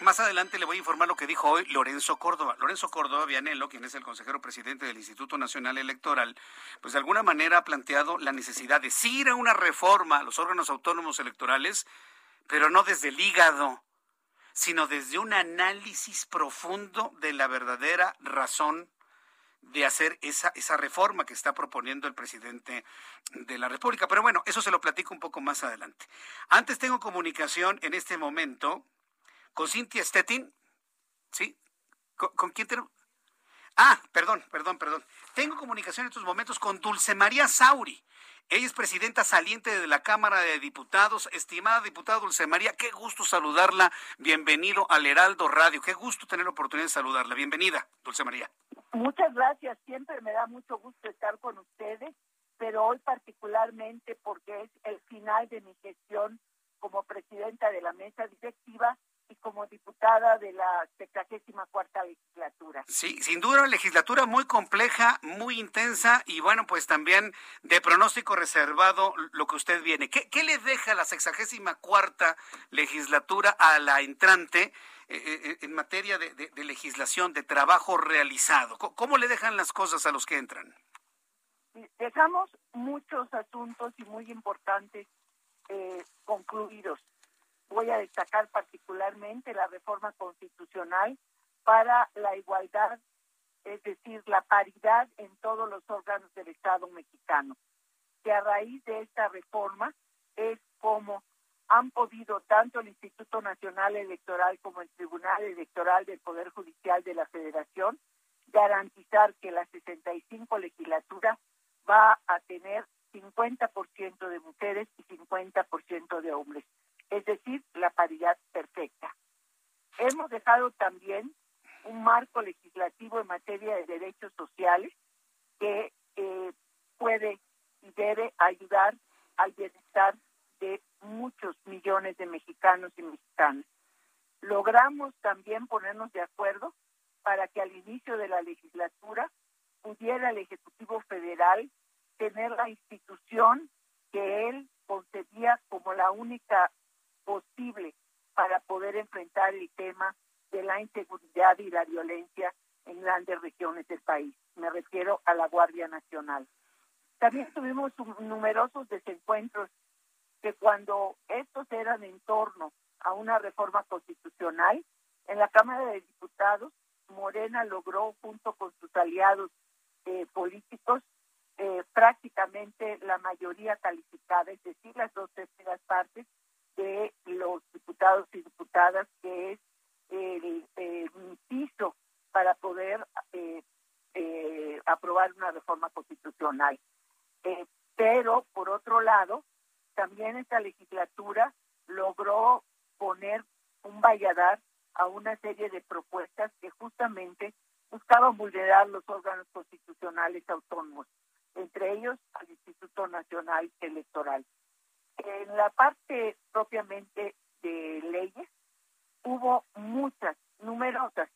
Más adelante le voy a informar lo que dijo hoy Lorenzo Córdoba. Lorenzo Córdoba Vianello, quien es el consejero presidente del Instituto Nacional Electoral, pues de alguna manera ha planteado la necesidad de sí ir a una reforma a los órganos autónomos electorales, pero no desde el hígado, sino desde un análisis profundo de la verdadera razón de hacer esa, esa reforma que está proponiendo el presidente de la República. Pero bueno, eso se lo platico un poco más adelante. Antes tengo comunicación en este momento con Cintia Stettin. ¿Sí? ¿Con, quién tengo? Ah, perdón, perdón, perdón. Tengo comunicación en estos momentos con Dulce María Sauri. Ella es presidenta saliente de la Cámara de Diputados. Estimada diputada Dulce María, qué gusto saludarla. Bienvenido al Heraldo Radio. Qué gusto tener la oportunidad de saludarla. Bienvenida, Dulce María. Muchas gracias. Siempre me da mucho gusto estar con ustedes, pero hoy particularmente porque es el final de mi gestión como presidenta de la mesa directiva y como diputada de la 74 cuarta legislatura. Sí, sin duda una legislatura muy compleja, muy intensa y bueno, pues también de pronóstico reservado lo que usted viene. ¿Qué, le deja la 64 cuarta legislatura a la entrante? Eh, eh, eh, en materia de, de, legislación, de trabajo realizado. ¿Cómo le dejan las cosas a los que entran? Dejamos muchos asuntos y muy importantes concluidos voy a destacar particularmente la reforma constitucional para la igualdad, es decir, la paridad en todos los órganos del Estado mexicano. Que a raíz de esta reforma es como han podido tanto el Instituto Nacional Electoral como el Tribunal Electoral del Poder Judicial de la Federación garantizar que la 65 legislatura va a tener 50% de mujeres y 50% de hombres es decir, la paridad perfecta. Hemos dejado también un marco legislativo en materia de derechos sociales que eh, puede y debe ayudar al bienestar de muchos millones de mexicanos y mexicanas. Logramos también ponernos de acuerdo para que al inicio de la legislatura pudiera el Ejecutivo Federal tener la institución que él concebía como la única posible para poder enfrentar el tema de la inseguridad y la violencia en grandes regiones del país. Me refiero a la Guardia Nacional. También tuvimos numerosos desencuentros que cuando estos eran en torno a una reforma constitucional, en la Cámara de Diputados, Morena logró, junto con sus aliados eh, políticos, eh, prácticamente la mayoría calificada, es decir, las dos terceras partes, de los diputados y diputadas, que es el, piso para poder eh, eh, aprobar una reforma constitucional. Eh, pero, por otro lado, también esta legislatura logró poner un valladar a una serie de propuestas que justamente buscaban vulnerar los órganos constitucionales autónomos, entre ellos al Instituto Nacional Electoral. En la parte propiamente de leyes, hubo muchas, numerosas,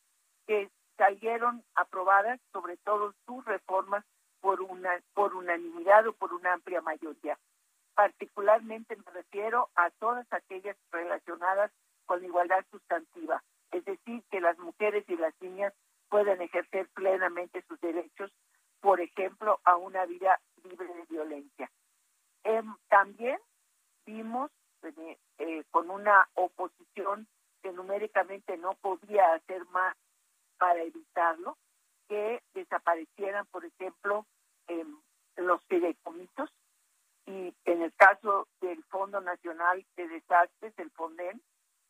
que salieron aprobadas, sobre todo sus reformas, por, una, por unanimidad o por una amplia mayoría. Particularmente me refiero a todas aquellas relacionadas con igualdad sustantiva, es decir, que las mujeres y las niñas pueden ejercer plenamente sus derechos, por ejemplo, a una vida libre de violencia. Em, también vimos eh, eh, con una oposición que numéricamente no podía hacer más para evitarlo, que desaparecieran, por ejemplo, los fideicomisos y en el caso del Fondo Nacional de Desastres, el FONDEN,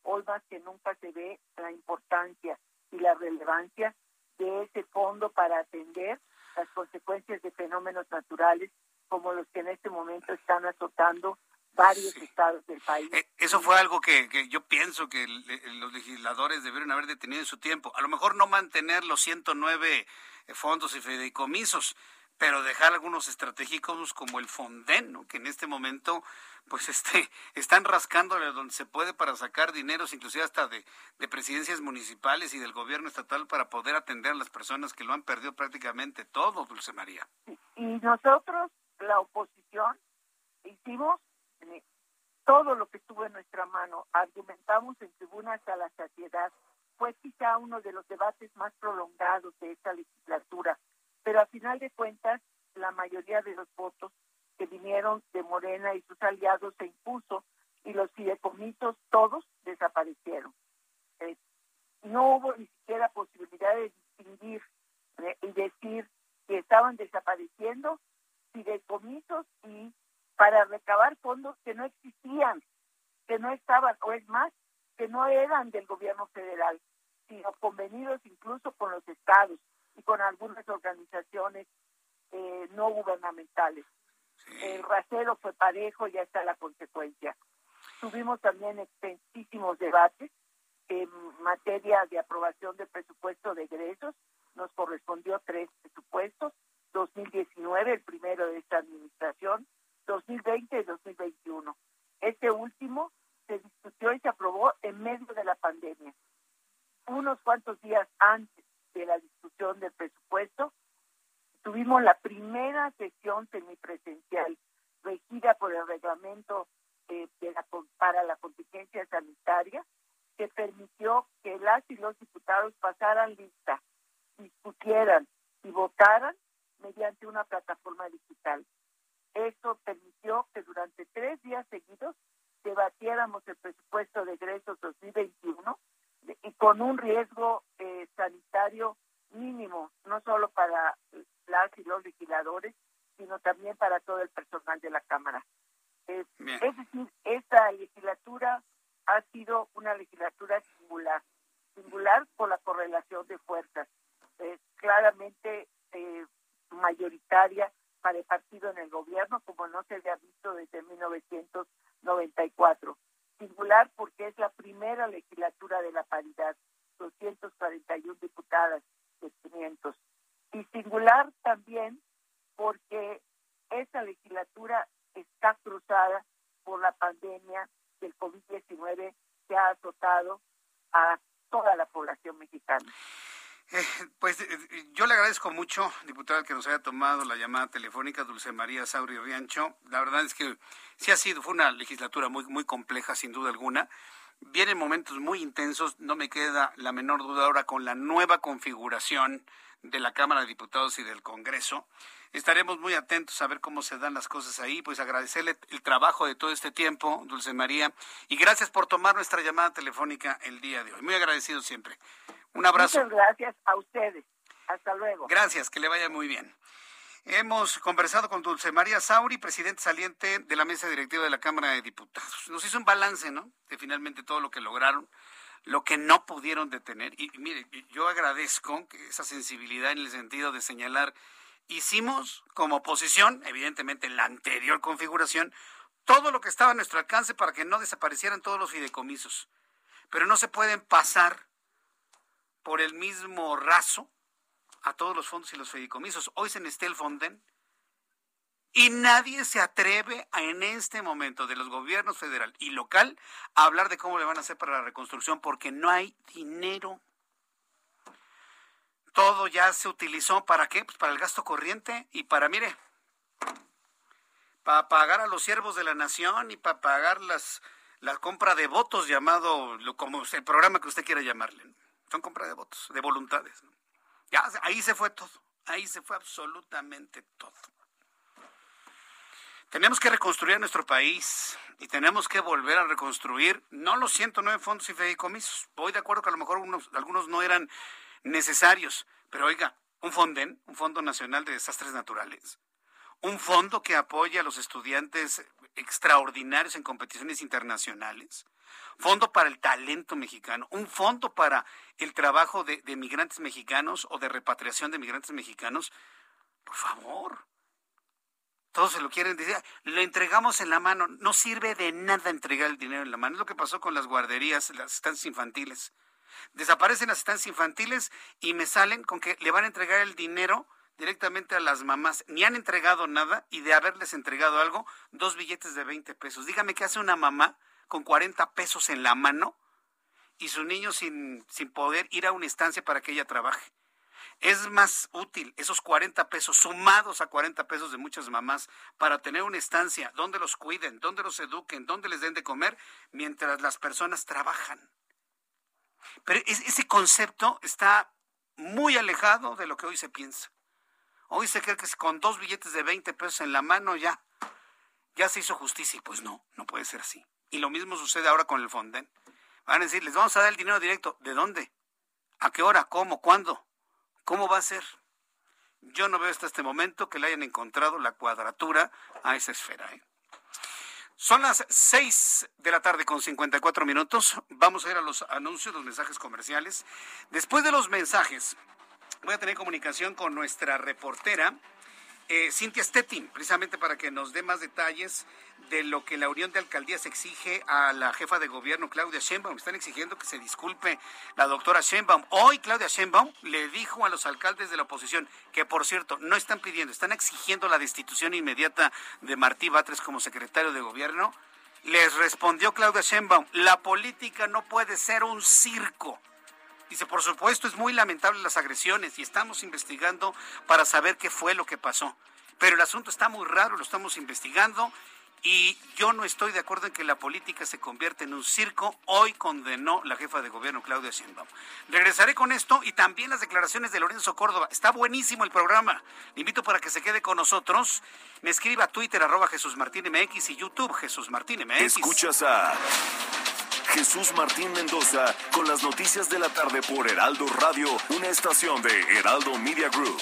hoy más que nunca se ve la importancia y la relevancia de ese fondo para atender las consecuencias de fenómenos naturales como los que en este momento están azotando varios estados del país. Eh, eso fue algo que, yo pienso que los legisladores debieron haber detenido en su tiempo. A lo mejor no mantener los 109 eh, fondos y fideicomisos, pero dejar algunos estratégicos como el Fonden, que en este momento pues <laughs> este están rascándole donde se puede para sacar dineros, inclusive hasta de, de presidencias municipales y del gobierno estatal para poder atender a las personas que lo han perdido prácticamente todo, Dulce María. Y nosotros, la oposición, hicimos todo lo que estuvo en nuestra mano. Argumentamos en tribuna hasta la saciedad. Fue quizá uno de los debates más prolongados de esta legislatura, pero a final de cuentas la mayoría de los votos que vinieron de Morena y sus aliados se impuso y los fideicomisos todos desaparecieron. Eh, no hubo ni siquiera posibilidad de distinguir eh, y decir que estaban desapareciendo fideicomisos y para recabar fondos que no existían, que no estaban, o es más, que no eran del gobierno federal, sino convenidos incluso con los estados y con algunas organizaciones eh, no gubernamentales. El rasero fue parejo y ya está la consecuencia. Tuvimos también extensísimos debates en materia de aprobación del presupuesto de egresos. Nos correspondió tres presupuestos, 2019, el primero de esta administración, 2020 y 2021. Este último se discutió y se aprobó en medio de la pandemia. Unos cuantos días antes de la discusión del presupuesto, tuvimos la primera sesión semipresencial regida por el reglamento eh, de la, para la contingencia sanitaria que permitió que las y los diputados pasaran lista, discutieran y votaran mediante una plataforma digital. Esto permitió que durante tres días seguidos debatiéramos el presupuesto de egresos 2021 y con un riesgo eh, sanitario mínimo, no solo para las y los legisladores, sino también para todo el personal de la Cámara. es decir, esta legislatura ha sido una legislatura singular, singular por la correlación de fuerzas, claramente eh, mayoritaria para el partido en el gobierno, como no se había visto desde 1994. Singular porque es la primera legislatura de la paridad, 241 diputadas de 500. Y singular también porque esa legislatura está cruzada por la pandemia del COVID-19 que ha azotado a toda la población mexicana. Eh, pues eh, yo le agradezco mucho, diputada, que nos haya tomado la llamada telefónica Dulce María Sauri Riancho. La verdad es que sí ha sido, fue una legislatura muy, muy compleja, sin duda alguna. Vienen momentos muy intensos, no me queda la menor duda ahora con la nueva configuración de la Cámara de Diputados y del Congreso. Estaremos muy atentos a ver cómo se dan las cosas ahí, pues agradecerle el trabajo de todo este tiempo, Dulce María, y gracias por tomar nuestra llamada telefónica el día de hoy. Muy agradecido siempre. Un abrazo. Muchas gracias a ustedes. Hasta luego. Gracias, que le vaya muy bien. Hemos conversado con Dulce María Sauri, presidente saliente de la mesa directiva de la Cámara de Diputados. Nos hizo un balance, ¿no? De finalmente todo lo que lograron, lo que no pudieron detener. Y, mire, yo agradezco esa sensibilidad en el sentido de señalar, hicimos como oposición, evidentemente en la anterior configuración, todo lo que estaba a nuestro alcance para que no desaparecieran todos los fideicomisos. Pero no se pueden pasar por el mismo raso a todos los fondos y los fideicomisos. Hoy se necesita el Fonden y nadie se atreve a, en este momento de los gobiernos federal y local a hablar de cómo le van a hacer para la reconstrucción porque no hay dinero. Todo ya se utilizó para qué? Pues para el gasto corriente y para, mire, para pagar a los siervos de la nación y para pagar las, la compra de votos llamado, como el programa que usted quiera llamarle. Son compra de votos, de voluntades. Ya, ahí se fue todo. Ahí se fue absolutamente todo. Tenemos que reconstruir nuestro país y tenemos que volver a reconstruir, no los 109 fondos y fideicomisos. Voy de acuerdo que a lo mejor algunos no eran necesarios, pero oiga, un Fonden, un Fondo Nacional de Desastres Naturales, un fondo que apoya a los estudiantes extraordinarios en competiciones internacionales, fondo para el talento mexicano, un fondo para el trabajo de, migrantes mexicanos o de repatriación de migrantes mexicanos, por favor. Todos se lo quieren decir, lo entregamos en la mano, no sirve de nada entregar el dinero en la mano. Es lo que pasó con las guarderías, las estancias infantiles. Desaparecen las estancias infantiles y me salen con que le van a entregar el dinero directamente a las mamás. Ni han entregado nada y de haberles entregado algo, dos billetes de 20 pesos. Dígame qué hace una mamá con 40 pesos en la mano y su niño sin, sin poder ir a una estancia para que ella trabaje. Es más útil esos 40 pesos sumados a 40 pesos de muchas mamás para tener una estancia donde los cuiden, donde los eduquen, donde les den de comer mientras las personas trabajan. Pero ese concepto está muy alejado de lo que hoy se piensa. Hoy se cree que con dos billetes de 20 pesos en la mano ya, ya se hizo justicia. Y pues no, no puede ser así. Y lo mismo sucede ahora con el Fonden. Van a decir, les vamos a dar el dinero directo. ¿De dónde? ¿A qué hora? ¿Cómo? ¿Cuándo? ¿Cómo va a ser? Yo no veo hasta este momento que le hayan encontrado la cuadratura a esa esfera. ¿eh? Son las 6 de la tarde con 54 minutos. Vamos a ir a los anuncios, los mensajes comerciales. Después de los mensajes, voy a tener comunicación con nuestra reportera, eh, Cintia Stettin, precisamente para que nos dé más detalles de lo que la Unión de Alcaldías exige a la jefa de gobierno, Claudia Sheinbaum. Están exigiendo que se disculpe la doctora Sheinbaum. Hoy Claudia Sheinbaum le dijo a los alcaldes de la oposición, que por cierto, no están pidiendo, están exigiendo la destitución inmediata de Martí Batres como secretario de gobierno. Les respondió Claudia Sheinbaum, la política no puede ser un circo. Dice, por supuesto, es muy lamentable las agresiones y estamos investigando para saber qué fue lo que pasó. Pero el asunto está muy raro, lo estamos investigando y yo no estoy de acuerdo en que la política se convierta en un circo. Hoy condenó la jefa de gobierno Claudia Sheinbaum. Regresaré con esto y también las declaraciones de Lorenzo Córdoba. Está buenísimo el programa. Le invito para que se quede con nosotros. Me escriba a Twitter arroba Jesús Martín MX y YouTube Jesús Martín MX. Escuchas a Jesús Martín Mendoza con las noticias de la tarde por Heraldo Radio, una estación de Heraldo Media Group.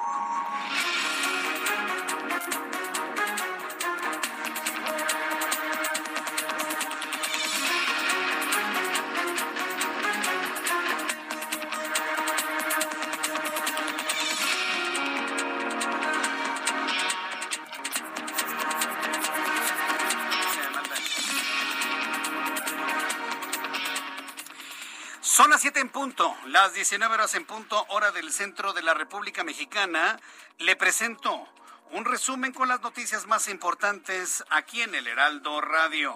Las 19 horas en punto, hora del centro de la República Mexicana. Le presento un resumen con las noticias más importantes aquí en el Heraldo Radio.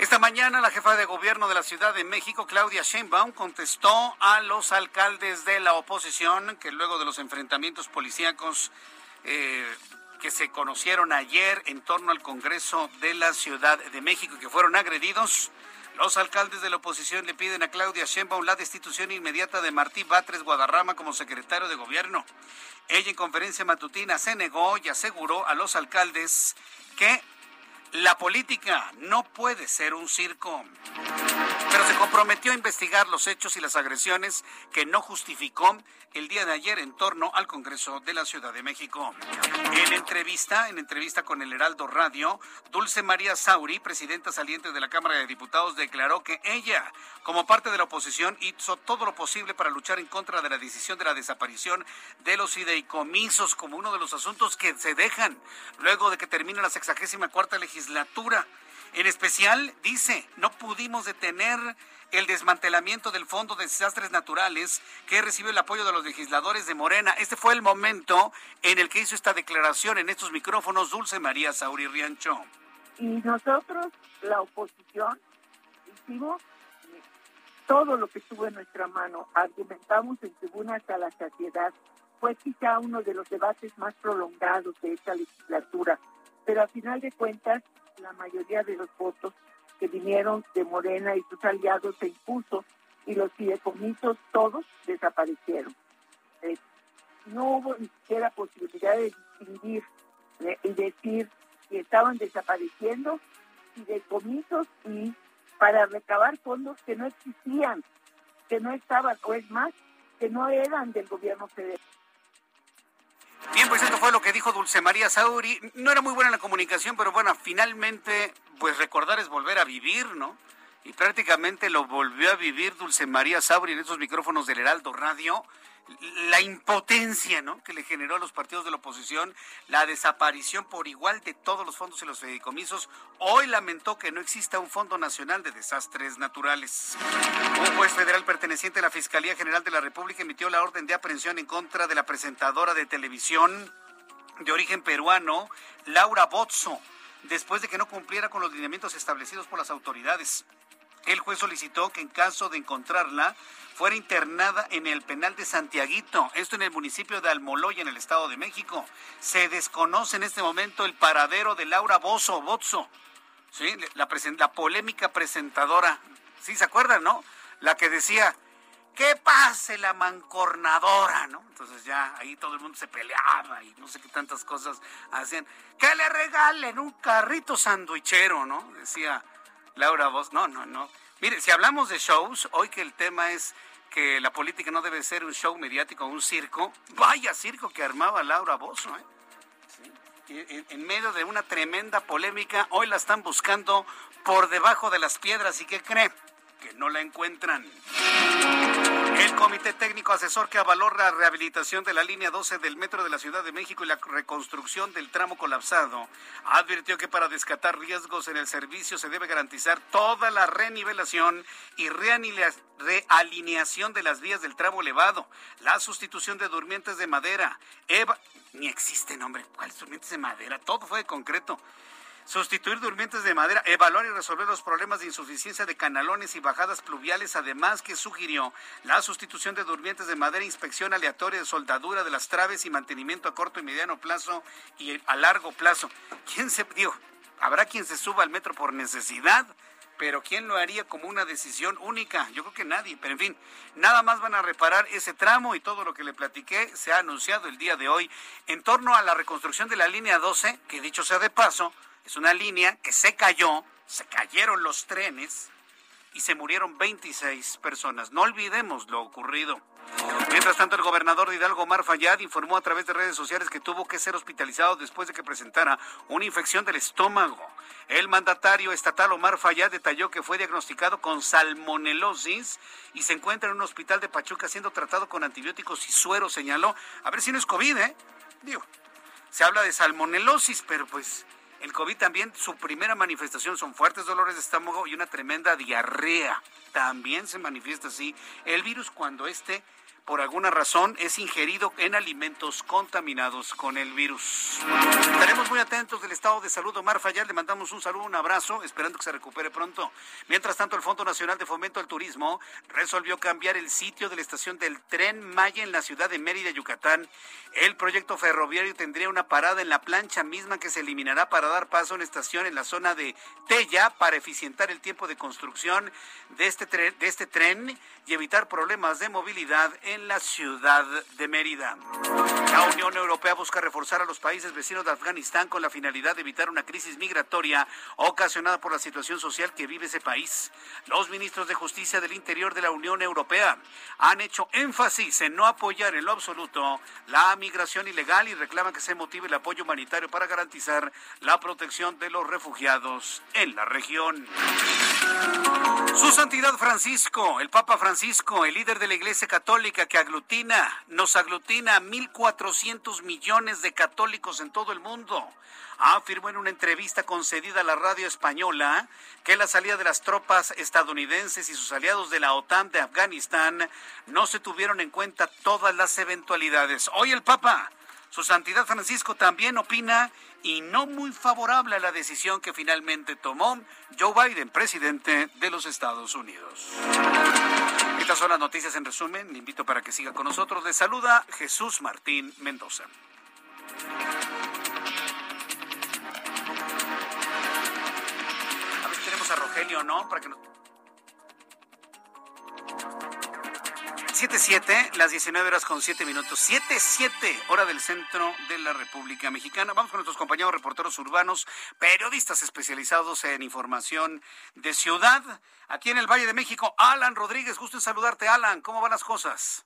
Esta mañana la jefa de gobierno de la Ciudad de México, Claudia Sheinbaum, contestó a los alcaldes de la oposición que luego de los enfrentamientos policíacos eh, que se conocieron ayer en torno al Congreso de la Ciudad de México y que fueron agredidos, los alcaldes de la oposición le piden a Claudia Sheinbaum la destitución inmediata de Martí Batres Guadarrama como secretario de gobierno. Ella en conferencia matutina se negó y aseguró a los alcaldes que la política no puede ser un circo. Pero se comprometió a investigar los hechos y las agresiones que no justificó el día de ayer en torno al Congreso de la Ciudad de México. En entrevista, en entrevista con el Heraldo Radio, Dulce María Sauri, presidenta saliente de la Cámara de Diputados, declaró que ella, como parte de la oposición, hizo todo lo posible para luchar en contra de la decisión de la desaparición de los fideicomisos como uno de los asuntos que se dejan luego de que termine la sexagésima cuarta legislatura. En especial, dice, no pudimos detener el desmantelamiento del Fondo de Desastres Naturales que recibió el apoyo de los legisladores de Morena. Este fue el momento en el que hizo esta declaración en estos micrófonos Dulce María Sauri Riancho. Y nosotros, la oposición, hicimos todo lo que estuvo en nuestra mano. Argumentamos en tribuna hasta la saciedad. Fue quizá uno de los debates más prolongados de esta legislatura. Pero a final de cuentas, la mayoría de los votos que vinieron de Morena y sus aliados se impuso y los fideicomisos todos desaparecieron. Eh, no hubo ni siquiera posibilidad de distinguir y decir que estaban desapareciendo fideicomisos y para recabar fondos que no existían, que no estaban, o es más, que no eran del gobierno federal. Bien, pues esto fue lo que dijo Dulce María Sauri. No era muy buena la comunicación, pero bueno, finalmente, pues recordar es volver a vivir, ¿no? y prácticamente lo volvió a vivir Dulce María Sabri en esos micrófonos del Heraldo Radio, la impotencia ¿no? que le generó a los partidos de la oposición, la desaparición por igual de todos los fondos y los fideicomisos. Hoy lamentó que no exista un Fondo Nacional de Desastres Naturales. Un juez federal perteneciente a la Fiscalía General de la República emitió la orden de aprehensión en contra de la presentadora de televisión de origen peruano, Laura Bozzo, después de que no cumpliera con los lineamientos establecidos por las autoridades. El juez solicitó que en caso de encontrarla fuera internada en el penal de Santiaguito, esto en el municipio de Almoloya, en el Estado de México. Se desconoce en este momento el paradero de Laura Bozo, Bozzo, ¿sí? la, la polémica presentadora. ¿Sí se acuerdan, no? La que decía, ¿qué pase la mancornadora? ¿no? Entonces ya ahí todo el mundo se peleaba y no sé qué tantas cosas hacían. Que le regalen un carrito sandwichero, ¿no? Decía Laura Voz. No, no, no. Mire, si hablamos de shows, hoy que el tema es que la política no debe ser un show mediático o un circo, vaya circo que armaba Laura Bozo, ¿eh? en, medio de una tremenda polémica, hoy la están buscando por debajo de las piedras y ¿qué cree? Que no la encuentran. El Comité Técnico Asesor que avaló la rehabilitación de la línea 12 del Metro de la Ciudad de México y la reconstrucción del tramo colapsado advirtió que para descatar riesgos en el servicio se debe garantizar toda la renivelación y realineación de las vías del tramo elevado, la sustitución de durmientes de madera, Eva, ni existe nombre, ¿cuáles durmientes de madera? Todo fue de concreto sustituir durmientes de madera, evaluar y resolver los problemas de insuficiencia de canalones y bajadas pluviales, además que sugirió la sustitución de durmientes de madera, inspección aleatoria de soldadura de las traves y mantenimiento a corto y mediano plazo y a largo plazo. ¿Quién se dijo? Habrá quien se suba al metro por necesidad, pero ¿quién lo haría como una decisión única? Yo creo que nadie, pero en fin, nada más van a reparar ese tramo y todo lo que le platiqué se ha anunciado el día de hoy en torno a la reconstrucción de la línea 12, que dicho sea de paso, es una línea que se cayó, se cayeron los trenes y se murieron 26 personas. No olvidemos lo ocurrido. Mientras tanto, el gobernador de Hidalgo, Omar Fayad, informó a través de redes sociales que tuvo que ser hospitalizado después de que presentara una infección del estómago. El mandatario estatal Omar Fayad detalló que fue diagnosticado con salmonelosis y se encuentra en un hospital de Pachuca siendo tratado con antibióticos y suero. Señaló, a ver si no es COVID, ¿eh? Digo, se habla de salmonelosis, pero pues el COVID también, su primera manifestación son fuertes dolores de estómago y una tremenda diarrea. También se manifiesta así el virus cuando este por alguna razón es ingerido en alimentos contaminados con el virus. Estaremos muy atentos del estado de salud Omar Fayal. Le mandamos un saludo, un abrazo, esperando que se recupere pronto. Mientras tanto, el Fondo Nacional de Fomento al Turismo resolvió cambiar el sitio de la estación del Tren Maya en la ciudad de Mérida, Yucatán. El proyecto ferroviario tendría una parada en la plancha misma que se eliminará para dar paso a una estación en la zona de Tella para eficientar el tiempo de construcción de este, de este tren y evitar problemas de movilidad en la ciudad de Mérida. La Unión Europea busca reforzar a los países vecinos de Afganistán con la finalidad de evitar una crisis migratoria ocasionada por la situación social que vive ese país. Los ministros de Justicia del Interior de la Unión Europea han hecho énfasis en no apoyar en lo absoluto la migración ilegal y reclaman que se motive el apoyo humanitario para garantizar la protección de los refugiados en la región. Su Santidad Francisco, el Papa Francisco, el líder de la Iglesia Católica que aglutina, nos aglutina a 1.400 millones de católicos en todo el mundo, afirmó en una entrevista concedida a la radio española que la salida de las tropas estadounidenses y sus aliados de la OTAN de Afganistán no se tuvieron en cuenta todas las eventualidades. Hoy el Papa, su Santidad Francisco, también opina y no muy favorable a la decisión que finalmente tomó Joe Biden, presidente de los Estados Unidos. Estas son las noticias en resumen. Le invito para que siga con nosotros. Le saluda Jesús Martín Mendoza. A ver, tenemos a Rogelio, ¿no? Para que nos... 7-7, las 19 horas con 7 minutos. 7-7, hora del centro de la República Mexicana. Vamos con nuestros compañeros reporteros urbanos, periodistas especializados en información de ciudad. Aquí en el Valle de México, Alan Rodríguez, gusto en saludarte, Alan. ¿Cómo van las cosas?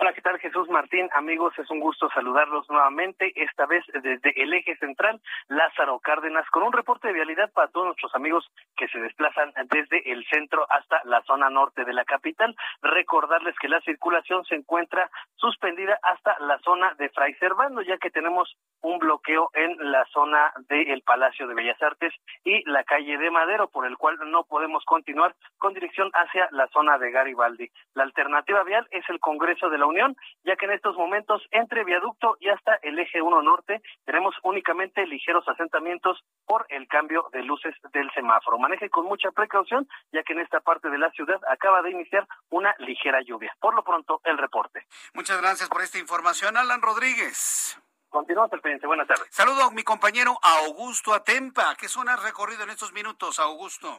Hola, ¿qué tal Jesús Martín? Amigos, es un gusto saludarlos nuevamente, esta vez desde el eje central Lázaro Cárdenas, con un reporte de vialidad para todos nuestros amigos que se desplazan desde el centro hasta la zona norte de la capital. Recordarles que la circulación se encuentra suspendida hasta la zona de Fray Servando, ya que tenemos un bloqueo en la zona del Palacio de Bellas Artes y la calle de Madero, por el cual no podemos continuar con dirección hacia la zona de Garibaldi. La alternativa vial es el Congreso de la Unión, ya que en estos momentos entre viaducto y hasta el eje 1 norte tenemos únicamente ligeros asentamientos por el cambio de luces del semáforo. Maneje con mucha precaución, ya que en esta parte de la ciudad acaba de iniciar una ligera lluvia. Por lo pronto, el reporte. Muchas gracias por esta información, Alan Rodríguez. Continuamos el pendiente. Buenas tardes. Saludo a mi compañero Augusto Atempa. ¿Qué zona has recorrido en estos minutos, Augusto?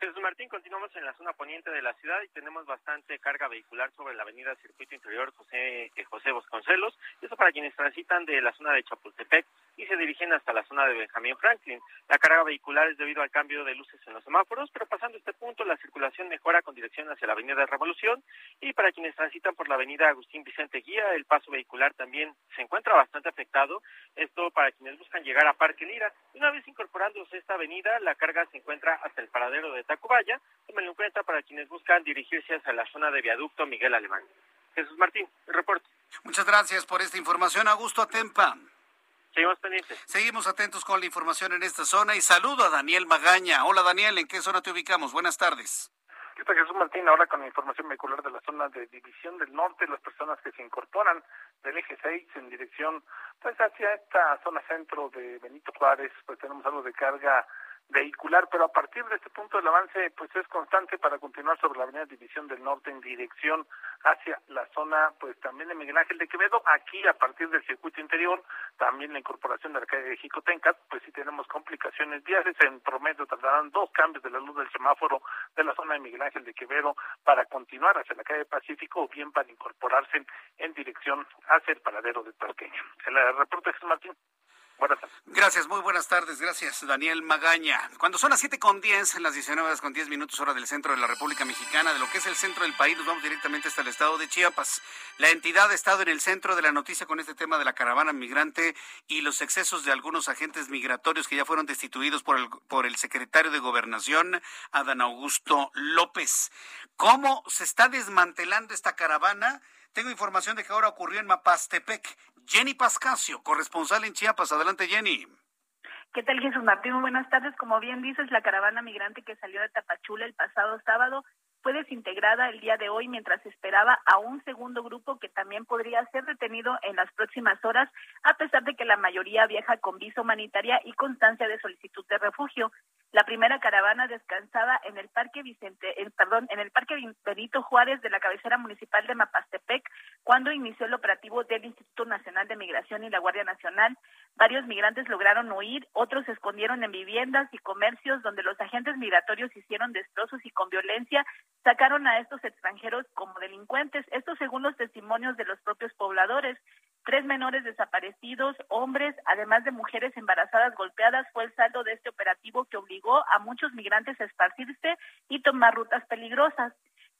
Jesús Martín, continuamos en la zona poniente de la ciudad y tenemos bastante carga vehicular sobre la avenida Circuito Interior José, eh, José Bosconcelos. Eso para quienes transitan de la zona de Chapultepec y se dirigen hasta la zona de Benjamín Franklin. La carga vehicular es debido al cambio de luces en los semáforos, pero pasando este punto la circulación mejora con dirección hacia la avenida Revolución y para quienes transitan por la avenida Agustín Vicente Guía, el paso vehicular también se encuentra bastante afectado. Esto para quienes buscan llegar a Parque Lira. Una vez incorporándose esta avenida, la carga se encuentra hasta el paradero de Tacubaya. Tómenlo en cuenta para quienes buscan dirigirse hacia la zona de viaducto Miguel Alemán. Jesús Martín, el reporte. Muchas gracias por esta información, Augusto Atempa. Seguimos pendientes. Seguimos atentos con la información en esta zona y saludo a Daniel Magaña. Hola Daniel, ¿en qué zona te ubicamos? Buenas tardes. ¿Qué tal Jesús Martín? Ahora con la información vehicular de la zona de División del Norte, las personas que se incorporan del eje 6 en dirección pues hacia esta zona centro de Benito Juárez, pues tenemos algo de carga vehicular, pero a partir de este punto el avance pues es constante para continuar sobre la avenida División del Norte en dirección hacia la zona pues también de Miguel Ángel de Quevedo, aquí a partir del circuito interior, también la incorporación de la calle de Jicotenca, pues sí tenemos complicaciones viales, en promedio tardarán dos cambios de la luz del semáforo de la zona de Miguel Ángel de Quevedo para continuar hacia la calle Pacífico o bien para incorporarse en dirección hacia el paradero de Tarqueño. El reporte Jesús Martín. Buenas tardes. Gracias, muy buenas tardes. Gracias, Daniel Magaña. Cuando son las siete con diez, en las 19 horas con 10 minutos, hora del centro de la República Mexicana, de lo que es el centro del país, nos vamos directamente hasta el estado de Chiapas. La entidad ha estado en el centro de la noticia con este tema de la caravana migrante y los excesos de algunos agentes migratorios que ya fueron destituidos por el, por el secretario de Gobernación, Adán Augusto López. ¿Cómo se está desmantelando esta caravana? Tengo información de que ahora ocurrió en Mapastepec. Jenny Pascasio, corresponsal en Chiapas. Adelante, Jenny. ¿Qué tal, Jesús Martín? Muy buenas tardes. Como bien dices, la caravana migrante que salió de Tapachula el pasado sábado fue desintegrada el día de hoy mientras esperaba a un segundo grupo que también podría ser detenido en las próximas horas, a pesar de que la mayoría viaja con visa humanitaria y constancia de solicitud de refugio. La primera caravana descansaba en el Parque Vicente, en, perdón, en el Parque Benito Juárez de la cabecera municipal de Mapastepec, cuando inició el operativo del Instituto Nacional de Migración y la Guardia Nacional. Varios migrantes lograron huir, otros se escondieron en viviendas y comercios donde los agentes migratorios hicieron destrozos y con violencia sacaron a estos extranjeros como delincuentes. Esto según los testimonios de los propios pobladores. Tres menores desaparecidos, hombres, además de mujeres embarazadas golpeadas, fue el saldo de este operativo que obligó a muchos migrantes a esparcirse y tomar rutas peligrosas.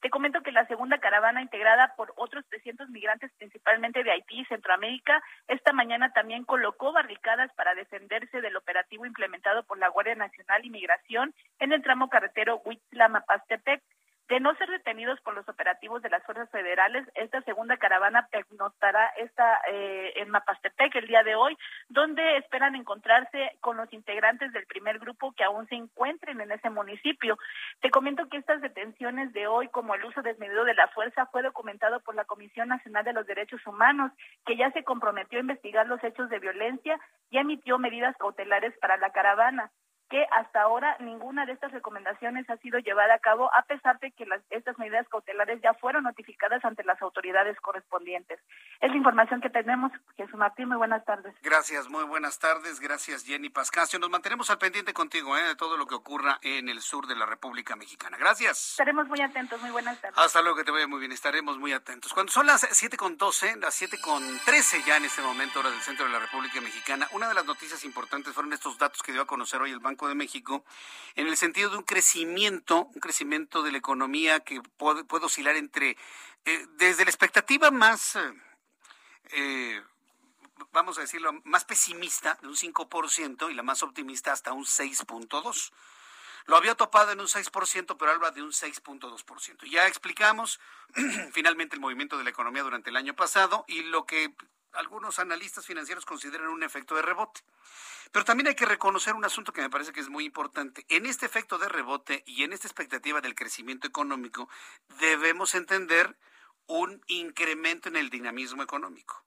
Te comento que la segunda caravana integrada por otros 300 migrantes, principalmente de Haití y Centroamérica, esta mañana también colocó barricadas para defenderse del operativo implementado por la Guardia Nacional y Migración en el tramo carretero Huitzla-Mapastepec. De no ser detenidos por los operativos de las fuerzas federales, esta segunda caravana pernoctará esta, eh, en Mapastepec el día de hoy, donde esperan encontrarse con los integrantes del primer grupo que aún se encuentren en ese municipio. Te comento que estas detenciones de hoy, como el uso desmedido de la fuerza, fue documentado por la Comisión Nacional de los Derechos Humanos, que ya se comprometió a investigar los hechos de violencia y emitió medidas cautelares para la caravana que hasta ahora ninguna de estas recomendaciones ha sido llevada a cabo, a pesar de que las, estas medidas cautelares ya fueron notificadas ante las autoridades correspondientes. Es la información que tenemos. Jesús Martín, muy buenas tardes. Gracias, muy buenas tardes. Gracias, Jenny Pascasio. Nos mantenemos al pendiente contigo ¿eh? de todo lo que ocurra en el sur de la República Mexicana. Gracias. Estaremos muy atentos. Muy buenas tardes. Hasta luego, que te vaya muy bien. Estaremos muy atentos. Cuando son las siete con doce, las siete con trece ya en este momento, hora del centro de la República Mexicana, una de las noticias importantes fueron estos datos que dio a conocer hoy el Banco Banco de México, en el sentido de un crecimiento, un crecimiento de la economía que puede, oscilar entre, eh, desde la expectativa más, eh, vamos a decirlo, más pesimista, de un 5%, y la más optimista hasta un 6.2%. Lo había topado en un 6%, pero habla de un 6.2%. Ya explicamos <clears throat> finalmente el movimiento de la economía durante el año pasado y lo que algunos analistas financieros consideran un efecto de rebote. Pero también hay que reconocer un asunto que me parece que es muy importante. En este efecto de rebote y en esta expectativa del crecimiento económico, debemos entender un incremento en el dinamismo económico,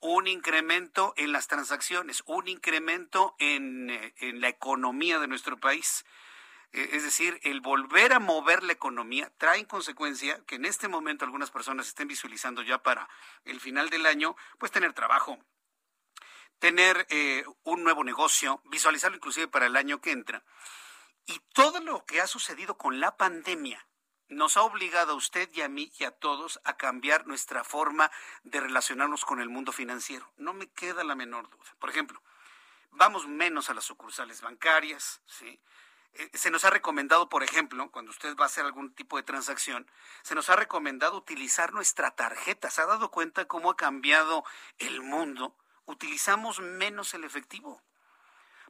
un incremento en las transacciones, un incremento en, eh, la economía de nuestro país. Eh, es decir, el volver a mover la economía trae en consecuencia que en este momento algunas personas estén visualizando ya para el final del año, pues tener trabajo, tener eh, un nuevo negocio, visualizarlo inclusive para el año que entra. Y todo lo que ha sucedido con la pandemia nos ha obligado a usted y a mí y a todos a cambiar nuestra forma de relacionarnos con el mundo financiero. No me queda la menor duda. Por ejemplo, vamos menos a las sucursales bancarias, ¿sí? Eh, se nos ha recomendado, por ejemplo, cuando usted va a hacer algún tipo de transacción, se nos ha recomendado utilizar nuestra tarjeta. ¿Se ha dado cuenta cómo ha cambiado el mundo? Utilizamos menos el efectivo.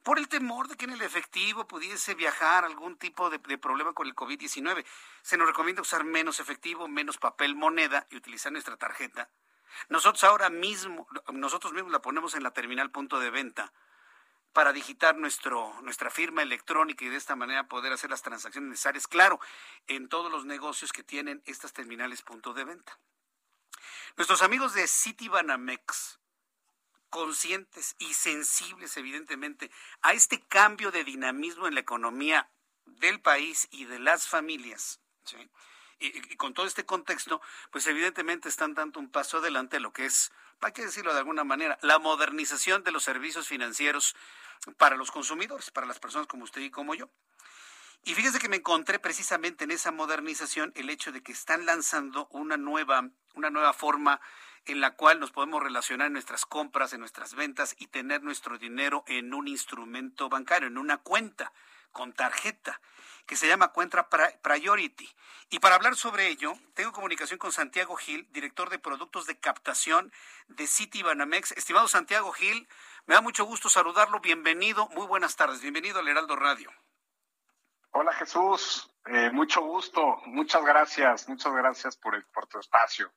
Por el temor de que en el efectivo pudiese viajar algún tipo de, de problema con el COVID-19. Se nos recomienda usar menos efectivo, menos papel moneda y utilizar nuestra tarjeta. Nosotros ahora mismo, nosotros mismos la ponemos en la terminal punto de venta para digitar nuestro, nuestra firma electrónica y de esta manera poder hacer las transacciones necesarias, claro, en todos los negocios que tienen estas terminales punto de venta. Nuestros amigos de Citibanamex, conscientes y sensibles evidentemente a este cambio de dinamismo en la economía del país y de las familias, y, con todo este contexto, pues evidentemente están dando un paso adelante a lo que es, hay que decirlo de alguna manera, la modernización de los servicios financieros para los consumidores, para las personas como usted y como yo. Y fíjese que me encontré precisamente en esa modernización el hecho de que están lanzando una nueva, una nueva forma en la cual nos podemos relacionar en nuestras compras, en nuestras ventas y tener nuestro dinero en un instrumento bancario, en una cuenta con tarjeta que se llama Cuenta Priority. Y para hablar sobre ello, tengo comunicación con Santiago Gil, director de productos de captación de City Banamex. Estimado Santiago Gil, me da mucho gusto saludarlo. Bienvenido, muy buenas tardes. Bienvenido al Heraldo Radio. Hola Jesús, eh, mucho gusto, muchas gracias, muchas gracias por, el, por tu espacio.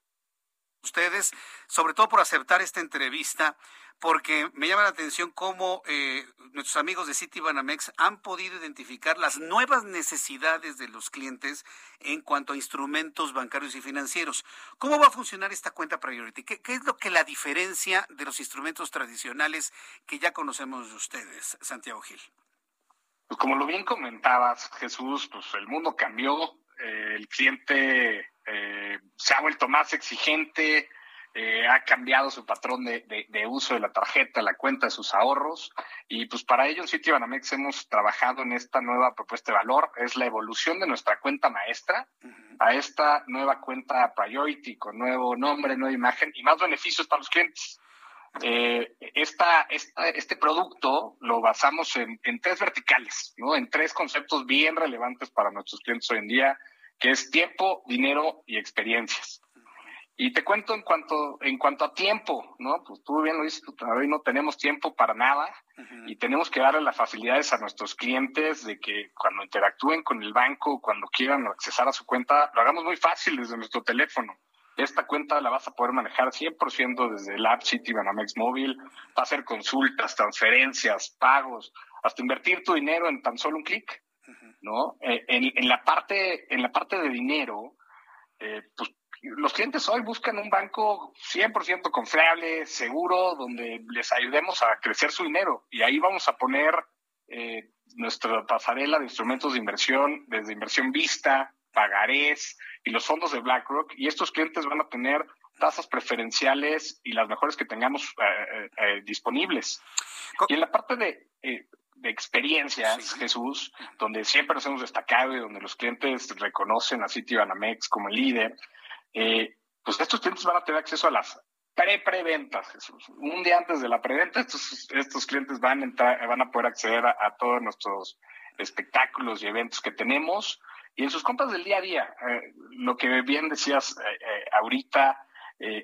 Ustedes, sobre todo por aceptar esta entrevista porque me llama la atención cómo eh, nuestros amigos de Citibanamex han podido identificar las nuevas necesidades de los clientes en cuanto a instrumentos bancarios y financieros. ¿Cómo va a funcionar esta cuenta Priority? ¿Qué, es lo que la diferencia de los instrumentos tradicionales que ya conocemos de ustedes, Santiago Gil? Pues como lo bien comentabas, Jesús, pues el mundo cambió, eh, el cliente eh, se ha vuelto más exigente, eh, ha cambiado su patrón de, uso de la tarjeta, la cuenta de sus ahorros y pues para ello en Citibanamex hemos trabajado en esta nueva propuesta de valor, es la evolución de nuestra cuenta maestra a esta nueva cuenta Priority con nuevo nombre, nueva imagen y más beneficios para los clientes. Eh, esta, este producto lo basamos en, en tres verticales, ¿no? en tres conceptos bien relevantes para nuestros clientes hoy en día, que es tiempo, dinero y experiencias. Y te cuento en cuanto, en cuanto a tiempo, ¿no? Pues tú bien lo dices, hoy no tenemos tiempo para nada y tenemos que darle las facilidades a nuestros clientes de que cuando interactúen con el banco, cuando quieran accesar a su cuenta, lo hagamos muy fácil desde nuestro teléfono. Esta cuenta la vas a poder manejar 100% desde el app City Banamex Móvil, va a hacer consultas, transferencias, pagos, hasta invertir tu dinero en tan solo un clic, ¿no? Eh, en, en, la parte, en la parte de dinero, eh, pues los clientes hoy buscan un banco 100% confiable, seguro, donde les ayudemos a crecer su dinero. Y ahí vamos a poner eh, nuestra pasarela de instrumentos de inversión, desde inversión vista, pagarés y los fondos de BlackRock. Y estos clientes van a tener tasas preferenciales y las mejores que tengamos eh, eh, disponibles. Y en la parte de, de experiencias, Jesús, donde siempre nos hemos destacado y donde los clientes reconocen a Citibanamex como el líder, eh, pues estos clientes van a tener acceso a las pre-preventas, Jesús. Un día antes de la preventa, estos, estos clientes van a, entrar, van a poder acceder a, todos nuestros espectáculos y eventos que tenemos. Y en sus compras del día a día, eh, lo que bien decías eh, eh, ahorita,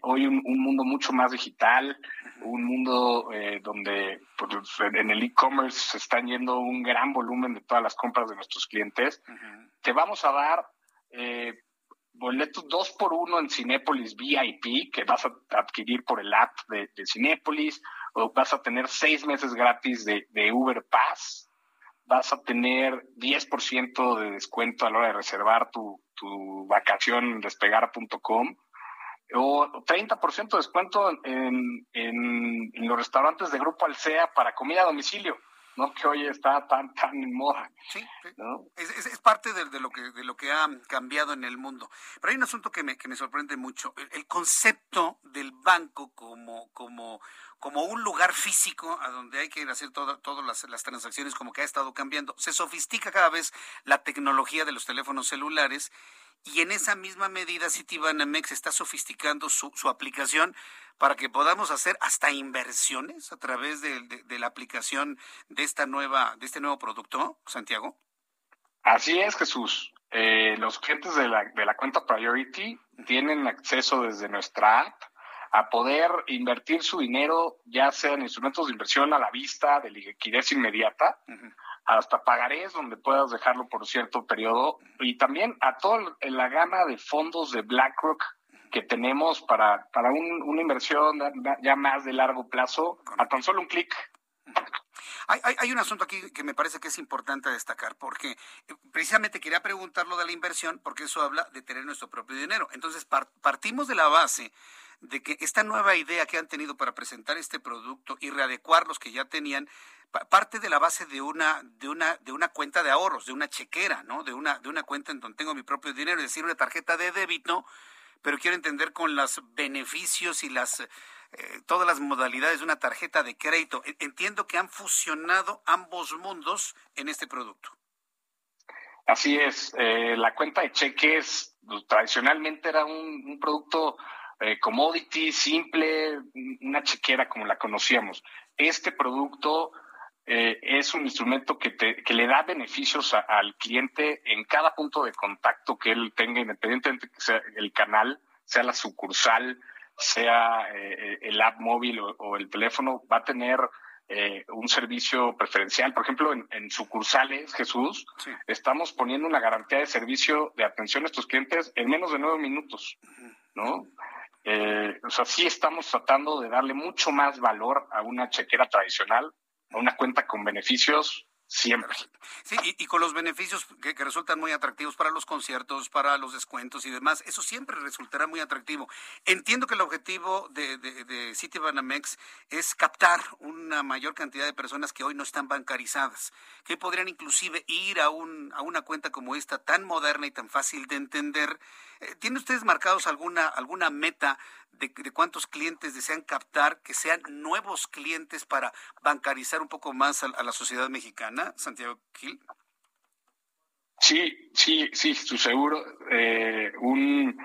hoy un, mundo mucho más digital, un mundo donde pues, en el e-commerce se están yendo un gran volumen de todas las compras de nuestros clientes, te vamos a dar boletos dos por uno en Cinépolis VIP que vas a adquirir por el app de, Cinépolis, o vas a tener seis meses gratis de, Uber Pass, vas a tener 10% de descuento a la hora de reservar tu, vacación en despegar.com o 30% de descuento en, en, los restaurantes de Grupo Alsea para comida a domicilio. ¿no? que hoy está tan tan en moda. Sí, es, parte de, lo que, de lo que ha cambiado en el mundo. Pero hay un asunto que me, que me sorprende mucho, el, concepto del banco como, como, como un lugar físico a donde hay que hacer todas las, las transacciones como que ha estado cambiando. Se sofistica cada vez la tecnología de los teléfonos celulares y en esa misma medida Citibanamex está sofisticando su, su aplicación para que podamos hacer hasta inversiones a través de, la aplicación de esta nueva de este nuevo producto, Santiago. Así es, Jesús. Eh, los clientes de la, de la cuenta Priority tienen acceso desde nuestra app a poder invertir su dinero, ya sea en instrumentos de inversión a la vista, de liquidez inmediata, hasta pagarés donde puedas dejarlo por cierto periodo y también a toda la gama de fondos de BlackRock que tenemos para, para una inversión ya más de largo plazo a tan solo un clic. Hay, hay, hay, un asunto aquí que me parece que es importante destacar, porque eh, precisamente quería preguntarlo de la inversión, porque eso habla de tener nuestro propio dinero. Entonces, partimos de la base de que esta nueva idea que han tenido para presentar este producto y readecuar los que ya tenían parte de la base de una de una de una cuenta de ahorros, de una chequera, ¿no? De una de una cuenta en donde tengo mi propio dinero, es decir, una tarjeta de débito, pero quiero entender con los beneficios y las eh, todas las modalidades de una tarjeta de crédito. E, entiendo que han fusionado ambos mundos en este producto. Así es, eh, la cuenta de cheques pues, tradicionalmente era un producto eh, commodity, simple, una chequera como la conocíamos. Este producto eh, es un instrumento que, que le da beneficios al cliente en cada punto de contacto que él tenga, independientemente que sea el canal, sea la sucursal, sea eh, el app móvil o, el teléfono, va a tener un servicio preferencial. Por ejemplo, en, sucursales, Jesús, estamos poniendo una garantía de servicio de atención a estos clientes en menos de nueve minutos, ¿no? Eh, o sea, sí estamos tratando de darle mucho más valor a una chequera tradicional, una cuenta con beneficios siempre. Sí, y, con los beneficios que, resultan muy atractivos para los conciertos, para los descuentos y demás, eso siempre resultará muy atractivo. Entiendo que el objetivo de, de, de Citibanamex es captar una mayor cantidad de personas que hoy no están bancarizadas, que podrían inclusive ir a, un, a una cuenta como esta tan moderna y tan fácil de entender. Eh, ¿Tienen ustedes marcados alguna, alguna meta de, cuántos clientes desean captar que sean nuevos clientes para bancarizar un poco más a, la sociedad mexicana, Santiago Gil? Sí, sí, sí, estoy seguro. Eh, un,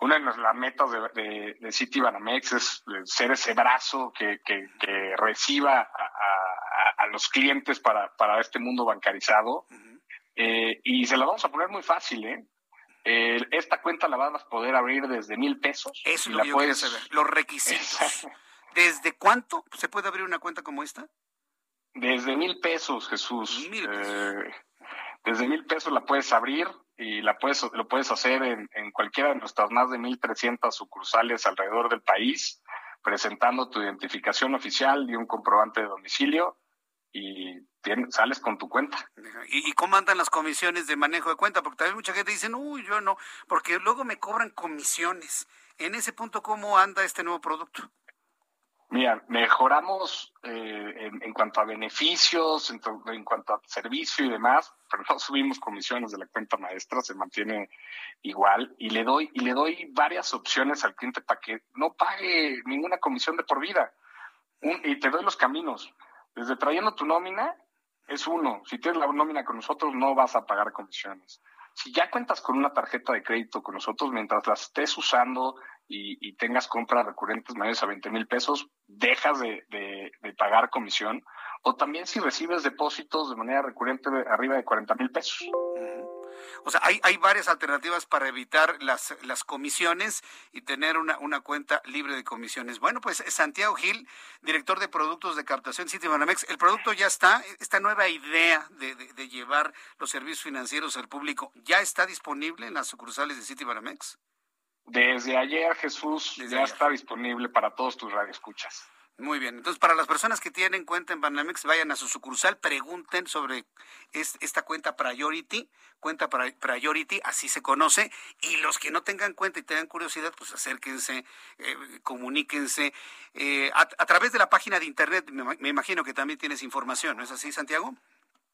una de las metas de, de, City Banamex es ser ese brazo que, que, reciba a, los clientes para, para este mundo bancarizado. Eh, y se lo vamos a poner muy fácil, ¿eh? esta cuenta la vas a poder abrir desde mil pesos. Eso es lo que puedes... saber. Los requisitos. ¿Desde cuánto se puede abrir una cuenta como esta? Desde mil pesos, Jesús. Eh, desde mil pesos la puedes abrir y la puedes, lo puedes hacer en, en cualquiera de nuestras más de 1.300 sucursales alrededor del país, presentando tu identificación oficial y un comprobante de domicilio y sales con tu cuenta. ¿Y, cómo andan las comisiones de manejo de cuenta? Porque también mucha gente dice, uy, yo no, porque luego me cobran comisiones. En ese punto, ¿cómo anda este nuevo producto? Mira, mejoramos eh, en, cuanto a beneficios, en, cuanto a servicio y demás, pero no subimos comisiones de la cuenta maestra, se mantiene igual y le doy y le doy varias opciones al cliente para que no pague ninguna comisión de por vida. y te doy los caminos. Desde trayendo tu nómina es uno. Si tienes la nómina con nosotros no vas a pagar comisiones. Si ya cuentas con una tarjeta de crédito con nosotros, mientras la estés usando y, tengas compras recurrentes mayores a 20 mil pesos, dejas de, pagar comisión. O también si recibes depósitos de manera recurrente arriba de 40 mil pesos. O sea, hay, hay varias alternativas para evitar las, las comisiones y tener una, una cuenta libre de comisiones. Bueno, pues Santiago Gil, director de productos de captación Citibanamex, el producto ya está, esta nueva idea de, de, llevar los servicios financieros al público, ¿ya está disponible en las sucursales de Citibanamex? Desde ayer, Jesús, ya está disponible para todos tus radioescuchas. Muy bien. Entonces, para las personas que tienen cuenta en Banamex, vayan a su sucursal, pregunten sobre esta cuenta Priority, cuenta Priority, así se conoce, y los que no tengan cuenta y tengan curiosidad, pues acérquense, eh, comuníquense. Eh, a, través de la página de internet, me, imagino que también tienes información, ¿no es así, Santiago?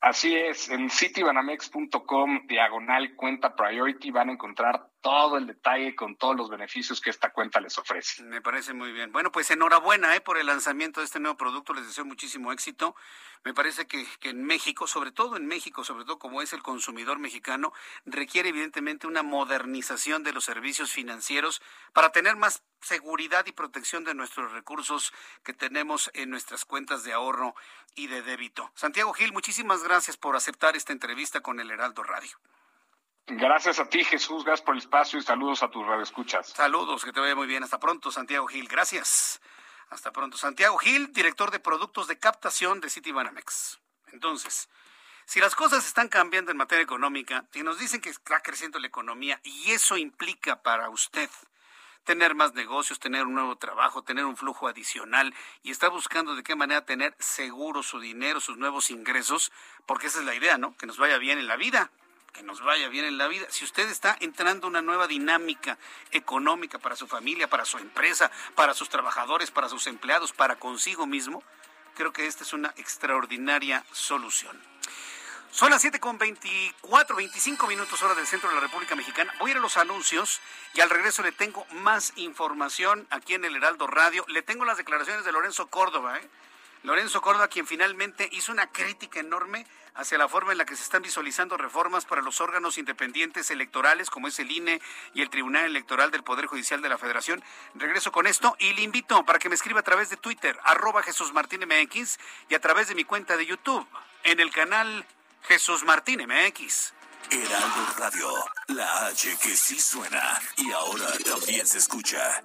Así es, en citibanamex.com diagonal cuenta Priority van a encontrar todo el detalle con todos los beneficios que esta cuenta les ofrece. Me parece muy bien. Bueno, pues enhorabuena eh, por el lanzamiento de este nuevo producto. Les deseo muchísimo éxito. Me parece que, que, en México, sobre todo en México, sobre todo como es el consumidor mexicano, requiere evidentemente una modernización de los servicios financieros para tener más seguridad y protección de nuestros recursos que tenemos en nuestras cuentas de ahorro y de débito. Santiago Gil, muchísimas gracias por aceptar esta entrevista con el Heraldo Radio. Gracias a ti, Jesús. Gracias por el espacio y saludos a tus radioescuchas. Saludos, que te vaya muy bien. Hasta pronto, Santiago Gil. Gracias. Hasta pronto. Santiago Gil, director de productos de captación de Citibanamex. Entonces, si las cosas están cambiando en materia económica, si nos dicen que está creciendo la economía y eso implica para usted tener más negocios, tener un nuevo trabajo, tener un flujo adicional y está buscando de qué manera tener seguro su dinero, sus nuevos ingresos, porque esa es la idea, ¿no? Que nos vaya bien en la vida que nos vaya bien en la vida. Si usted está entrando una nueva dinámica económica para su familia, para su empresa, para sus trabajadores, para sus empleados, para consigo mismo, creo que esta es una extraordinaria solución. Son las 7 con 24, 25 minutos hora del centro de la República Mexicana. Voy a ir a los anuncios y al regreso le tengo más información aquí en el Heraldo Radio. Le tengo las declaraciones de Lorenzo Córdoba, ¿eh? Lorenzo Córdoba, quien finalmente hizo una crítica enorme hacia la forma en la que se están visualizando reformas para los órganos independientes electorales, como es el INE y el Tribunal Electoral del Poder Judicial de la Federación. Regreso con esto y le invito para que me escriba a través de Twitter, arroba Jesús Martín MX, y a través de mi cuenta de YouTube, en el canal Jesús Martín MX. Heraldo Radio, la H que sí suena y ahora también se escucha.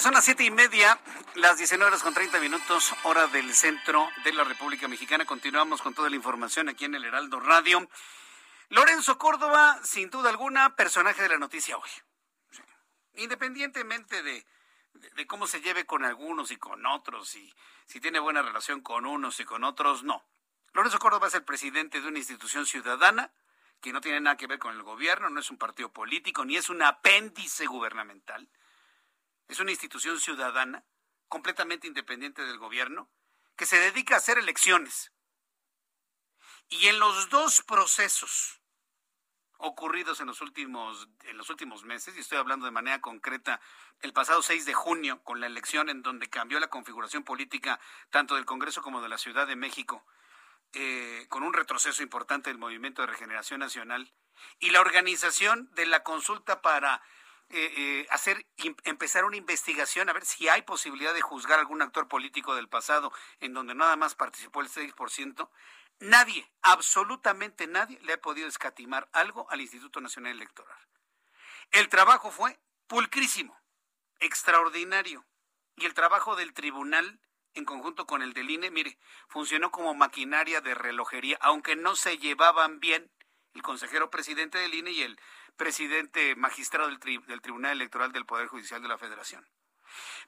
Son las siete y media, las 19 horas con 30 minutos, hora del centro de la República Mexicana. Continuamos con toda la información aquí en el Heraldo Radio. Lorenzo Córdoba, sin duda alguna, personaje de la noticia hoy. Independientemente de, de, cómo se lleve con algunos y con otros, y si tiene buena relación con unos y con otros, no. Lorenzo Córdoba es el presidente de una institución ciudadana que no tiene nada que ver con el gobierno, no es un partido político, ni es un apéndice gubernamental es una institución ciudadana completamente independiente del gobierno que se dedica a hacer elecciones. Y en los dos procesos ocurridos en los últimos en los últimos meses, y estoy hablando de manera concreta el pasado 6 de junio con la elección en donde cambió la configuración política tanto del Congreso como de la Ciudad de México, eh, con un retroceso importante del Movimiento de Regeneración Nacional, y la organización de la consulta para eh, eh, hacer empezar una investigación a ver si hay posibilidad de juzgar algún actor político del pasado en donde nada más participó el 6%, nadie, absolutamente nadie le ha podido escatimar algo al Instituto Nacional Electoral. El trabajo fue pulcrísimo, extraordinario, y el trabajo del tribunal en conjunto con el del INE, mire, funcionó como maquinaria de relojería, aunque no se llevaban bien el consejero presidente del INE y el presidente magistrado del, del Tribunal Electoral del Poder Judicial de la Federación.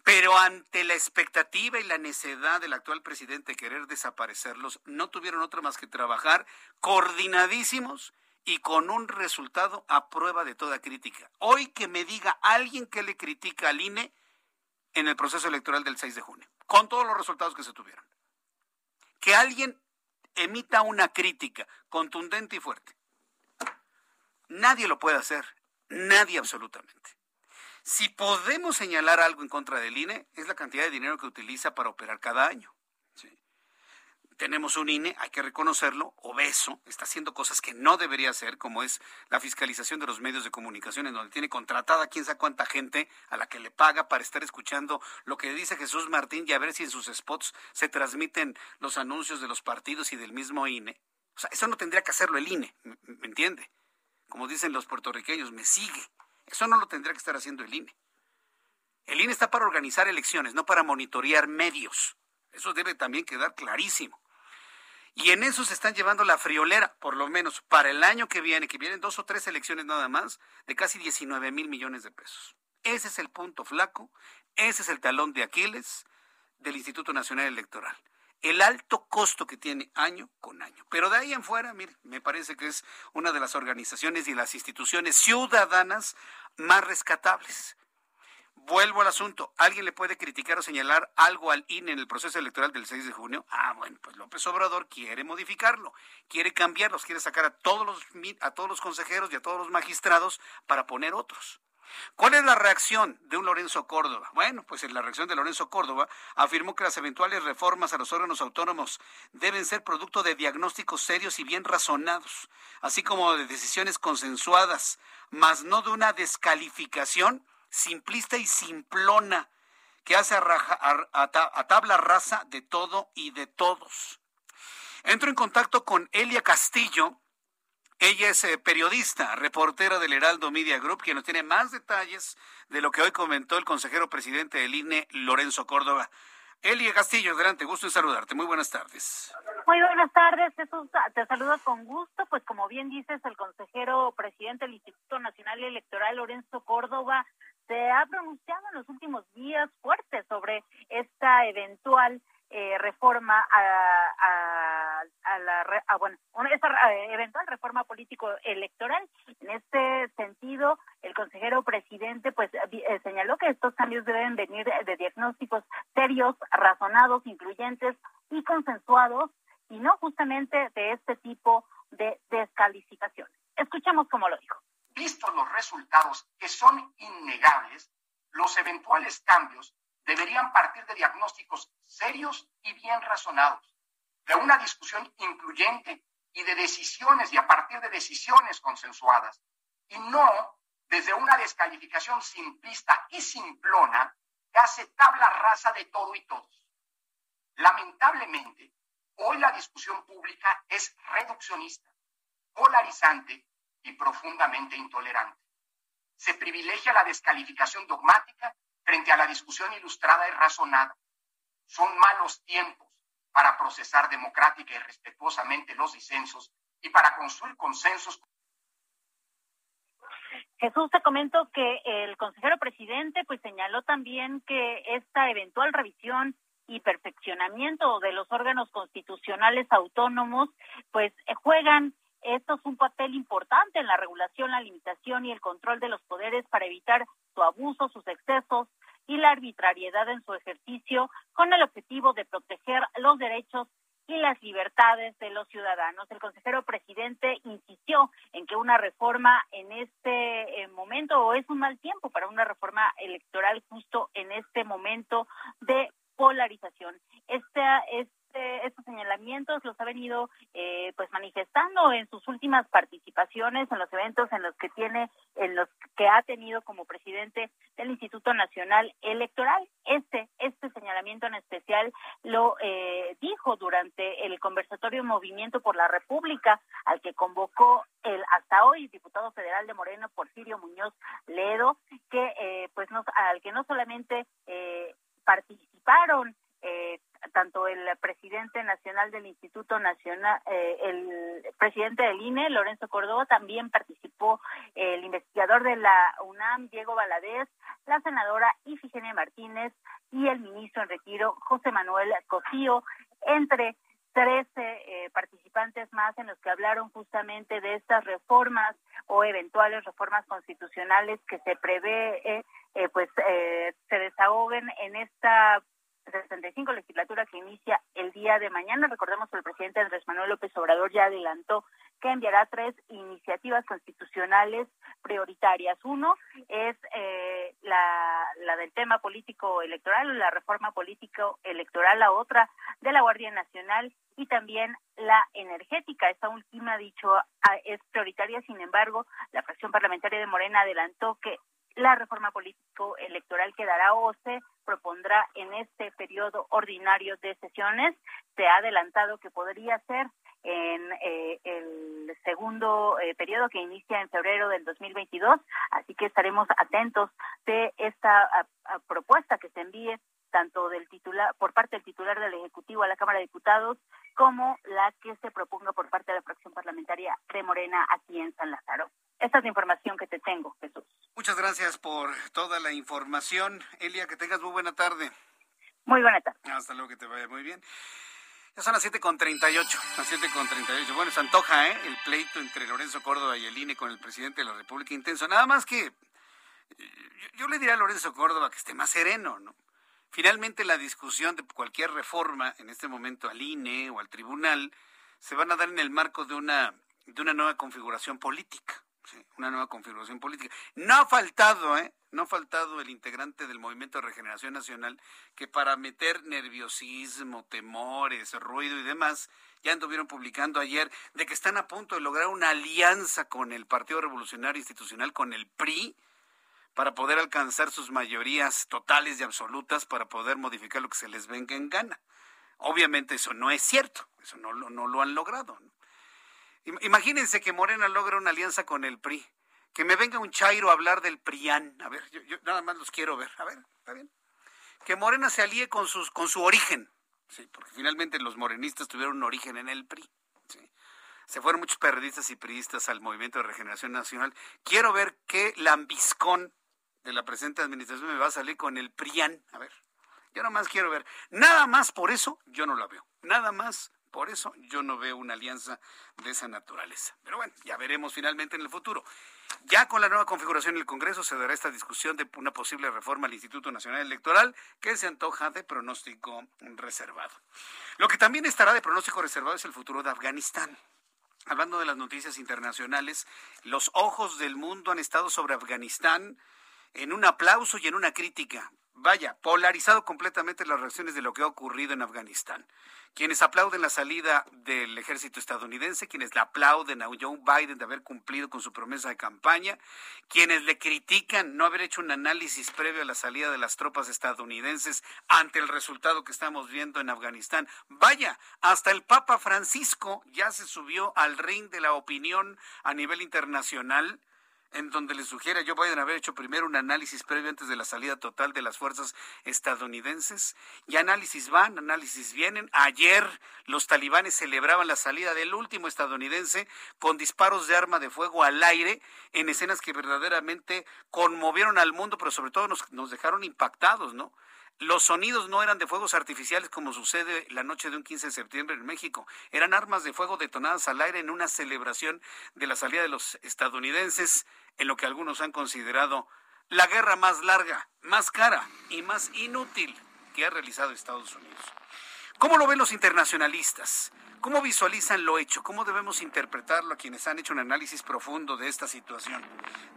Pero ante la expectativa y la necedad del actual presidente de querer desaparecerlos, no tuvieron otra más que trabajar coordinadísimos y con un resultado a prueba de toda crítica. Hoy que me diga alguien que le critica al INE en el proceso electoral del 6 de junio, con todos los resultados que se tuvieron. Que alguien emita una crítica contundente y fuerte. Nadie lo puede hacer, nadie absolutamente. Si podemos señalar algo en contra del INE, es la cantidad de dinero que utiliza para operar cada año. Tenemos un INE, hay que reconocerlo, obeso, está haciendo cosas que no debería hacer, como es la fiscalización de los medios de comunicación, en donde tiene contratada quién sabe cuánta gente a la que le paga para estar escuchando lo que dice Jesús Martín y a ver si en sus spots se transmiten los anuncios de los partidos y del mismo INE. O sea, eso no tendría que hacerlo el INE, ¿me entiende? Como dicen los puertorriqueños, me sigue. Eso no lo tendría que estar haciendo el INE. El INE está para organizar elecciones, no para monitorear medios. Eso debe también quedar clarísimo. Y en eso se están llevando la friolera, por lo menos para el año que viene, que vienen dos o tres elecciones nada más, de casi 19 mil millones de pesos. Ese es el punto flaco, ese es el talón de Aquiles del Instituto Nacional Electoral. El alto costo que tiene año con año. Pero de ahí en fuera, mire, me parece que es una de las organizaciones y las instituciones ciudadanas más rescatables. Vuelvo al asunto. ¿Alguien le puede criticar o señalar algo al INE en el proceso electoral del 6 de junio? Ah, bueno, pues López Obrador quiere modificarlo, quiere cambiarlos, quiere sacar a todos los a todos los consejeros y a todos los magistrados para poner otros. ¿Cuál es la reacción de un Lorenzo Córdoba? Bueno, pues la reacción de Lorenzo Córdoba afirmó que las eventuales reformas a los órganos autónomos deben ser producto de diagnósticos serios y bien razonados, así como de decisiones consensuadas, mas no de una descalificación simplista y simplona que hace a, tabla rasa de todo y de todos. Entro en contacto con Elia Castillo. Ella es eh, periodista, reportera del Heraldo Media Group, quien nos tiene más detalles de lo que hoy comentó el consejero presidente del INE, Lorenzo Córdoba. Elia Castillo, adelante, gusto en saludarte. Muy buenas tardes. Muy buenas tardes, Jesús. Te saludo con gusto. Pues como bien dices, el consejero presidente del Instituto Nacional Electoral, Lorenzo Córdoba, se ha pronunciado en los últimos días fuerte sobre esta eventual eh, reforma a, a, la bueno esta eh, eventual reforma político electoral. En este sentido el consejero presidente pues eh, señaló que estos cambios deben venir de diagnósticos serios razonados incluyentes y consensuados y no justamente de este tipo de descalificaciones. Escuchemos cómo lo dijo. Vistos los resultados que son innegables, los eventuales cambios deberían partir de diagnósticos serios y bien razonados, de una discusión incluyente y de decisiones y a partir de decisiones consensuadas, y no desde una descalificación simplista y simplona que hace tabla rasa de todo y todos. Lamentablemente, hoy la discusión pública es reduccionista, polarizante y profundamente intolerante. Se privilegia la descalificación dogmática frente a la discusión ilustrada y razonada. Son malos tiempos para procesar democrática y respetuosamente los disensos y para construir consensos. Jesús, te comento que el consejero presidente pues señaló también que esta eventual revisión y perfeccionamiento de los órganos constitucionales autónomos pues juegan esto es un papel importante en la regulación, la limitación y el control de los poderes para evitar su abuso, sus excesos y la arbitrariedad en su ejercicio con el objetivo de proteger los derechos y las libertades de los ciudadanos. El consejero presidente insistió en que una reforma en este eh, momento o es un mal tiempo para una reforma electoral justo en este momento de polarización. Esta es este, estos señalamientos los ha venido eh, pues manifestando en sus últimas participaciones en los eventos en los que tiene en los que ha tenido como presidente del Instituto Nacional Electoral. Este este señalamiento en especial lo eh, dijo durante el conversatorio Movimiento por la República al que convocó el hasta hoy diputado federal de Moreno Porfirio Muñoz Ledo que eh, pues no, al que no solamente participaron eh, el presidente nacional del Instituto Nacional, eh, el presidente del INE, Lorenzo Córdoba, también participó el investigador de la UNAM, Diego Valadez, la senadora Ifigenia Martínez y el ministro en retiro, José Manuel Cosío, entre 13 eh, participantes más en los que hablaron justamente de estas reformas o eventuales reformas constitucionales que se prevé eh, eh, pues se desahoguen en esta 65 legislatura que inicia el día de mañana. Recordemos que el presidente Andrés Manuel López Obrador ya adelantó que enviará tres iniciativas constitucionales prioritarias. Uno es eh, la, del tema político electoral, la reforma político electoral, la otra de la Guardia Nacional y también la energética. Esta última, dicho, ah, es prioritaria, sin embargo, la fracción parlamentaria de Morena adelantó que la reforma político electoral que dará o propondrá en este periodo ordinario de sesiones. Se ha adelantado que podría ser en eh, el segundo eh, periodo que inicia en febrero del 2022, así que estaremos atentos de esta propuesta que se envíe tanto del titular por parte del titular del ejecutivo a la Cámara de Diputados como la que se proponga por parte de la fracción parlamentaria de Morena aquí en San Lázaro. Esta es la información que te tengo. Muchas gracias por toda la información. Elia, que tengas muy buena tarde. Muy buena tarde. Hasta luego, que te vaya muy bien. Ya son las 7.38, las 7.38. Bueno, se antoja, ¿eh? El pleito entre Lorenzo Córdoba y el INE con el presidente de la República intenso. Nada más que yo, yo le diría a Lorenzo Córdoba que esté más sereno, ¿no? Finalmente, la discusión de cualquier reforma, en este momento al INE o al tribunal, se van a dar en el marco de una, de una nueva configuración política. Una nueva configuración política. No ha faltado, ¿eh? No ha faltado el integrante del Movimiento de Regeneración Nacional que para meter nerviosismo, temores, ruido y demás, ya anduvieron publicando ayer de que están a punto de lograr una alianza con el Partido Revolucionario Institucional, con el PRI, para poder alcanzar sus mayorías totales y absolutas para poder modificar lo que se les venga en gana. Obviamente eso no es cierto, eso no, no lo han logrado. Imagínense que Morena logra una alianza con el PRI, que me venga un chairo a hablar del PRIAN, a ver, yo, nada más los quiero ver, a ver, está bien. Que Morena se alíe con, sus, con su origen, sí, porque finalmente los morenistas tuvieron un origen en el PRI. Se fueron muchos periodistas y priistas al Movimiento de Regeneración Nacional. Quiero ver qué lambiscón de la presente administración me va a salir con el PRIAN. A ver, yo nada más quiero ver. Nada más por eso yo no la veo. Nada más por eso yo no veo una alianza de esa naturaleza. Pero bueno, ya veremos finalmente en el futuro. Ya con la nueva configuración en el Congreso se dará esta discusión de una posible reforma al Instituto Nacional Electoral que se antoja de pronóstico reservado. Lo que también estará de pronóstico reservado es el futuro de Afganistán. Hablando de las noticias internacionales, los ojos del mundo han estado sobre Afganistán en un aplauso y en una crítica. Vaya, polarizado completamente las reacciones de lo que ha ocurrido en Afganistán. Quienes aplauden la salida del ejército estadounidense, quienes le aplauden a Joe Biden de haber cumplido con su promesa de campaña, quienes le critican no haber hecho un análisis previo a la salida de las tropas estadounidenses ante el resultado que estamos viendo en Afganistán. Vaya, hasta el Papa Francisco ya se subió al ring de la opinión a nivel internacional en donde le sugiere a Joe haber hecho primero un análisis previo antes de la salida total de las fuerzas estadounidenses. Y análisis van, análisis vienen. Ayer los talibanes celebraban la salida del último estadounidense con disparos de arma de fuego al aire en escenas que verdaderamente conmovieron al mundo, pero sobre todo nos, nos dejaron impactados, ¿no? Los sonidos no eran de fuegos artificiales como sucede la noche de un 15 de septiembre en México. Eran armas de fuego detonadas al aire en una celebración de la salida de los estadounidenses en lo que algunos han considerado la guerra más larga, más cara y más inútil que ha realizado Estados Unidos. ¿Cómo lo ven los internacionalistas? ¿Cómo visualizan lo hecho? ¿Cómo debemos interpretarlo a quienes han hecho un análisis profundo de esta situación?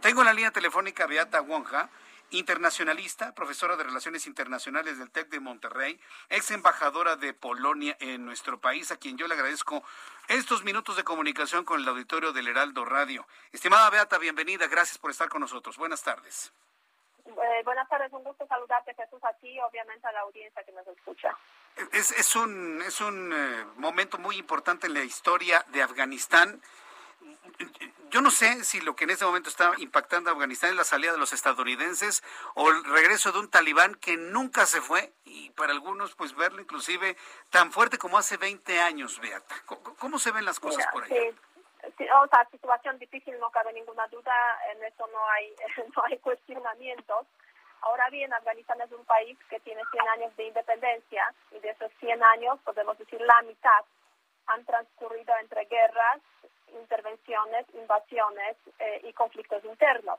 Tengo en la línea telefónica Beata Wonja internacionalista, profesora de Relaciones Internacionales del TEC de Monterrey, ex embajadora de Polonia en nuestro país, a quien yo le agradezco estos minutos de comunicación con el auditorio del Heraldo Radio. Estimada Beata, bienvenida, gracias por estar con nosotros. Buenas tardes. Eh, buenas tardes, un gusto saludarte Jesús a ti y obviamente a la audiencia que nos escucha. Es, es un, es un eh, momento muy importante en la historia de Afganistán yo no sé si lo que en este momento está impactando a Afganistán es la salida de los estadounidenses o el regreso de un talibán que nunca se fue y para algunos pues verlo inclusive tan fuerte como hace 20 años, Beata. ¿Cómo, se ven las cosas por ahí? Sí. o sea, situación difícil, no cabe ninguna duda, en eso no hay, <laughs> no hay cuestionamientos. Ahora bien, Afganistán es un país que tiene 100 años de independencia y de esos 100 años podemos decir la mitad han transcurrido entre guerras, intervenciones, invasiones eh, y conflictos internos.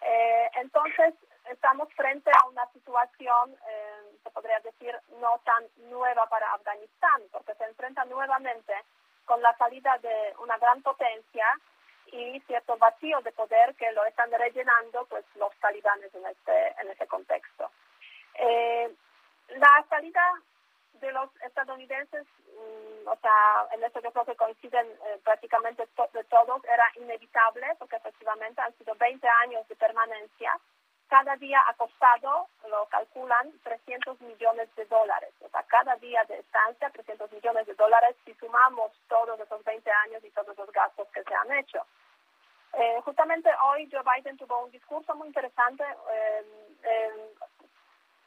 Eh, entonces, estamos frente a una situación, eh, se podría decir, no tan nueva para Afganistán, porque se enfrenta nuevamente con la salida de una gran potencia y cierto vacío de poder que lo están rellenando pues los talibanes en este en ese contexto. Eh, la salida de los estadounidenses, mm, o sea, en esto yo creo que coinciden eh, prácticamente de todos, era inevitable porque efectivamente han sido 20 años de permanencia. Cada día ha costado, lo calculan, 300 millones de dólares. O sea, cada día de estancia, 300 millones de dólares si sumamos todos esos 20 años y todos los gastos que se han hecho. Eh, justamente hoy Joe Biden tuvo un discurso muy interesante eh,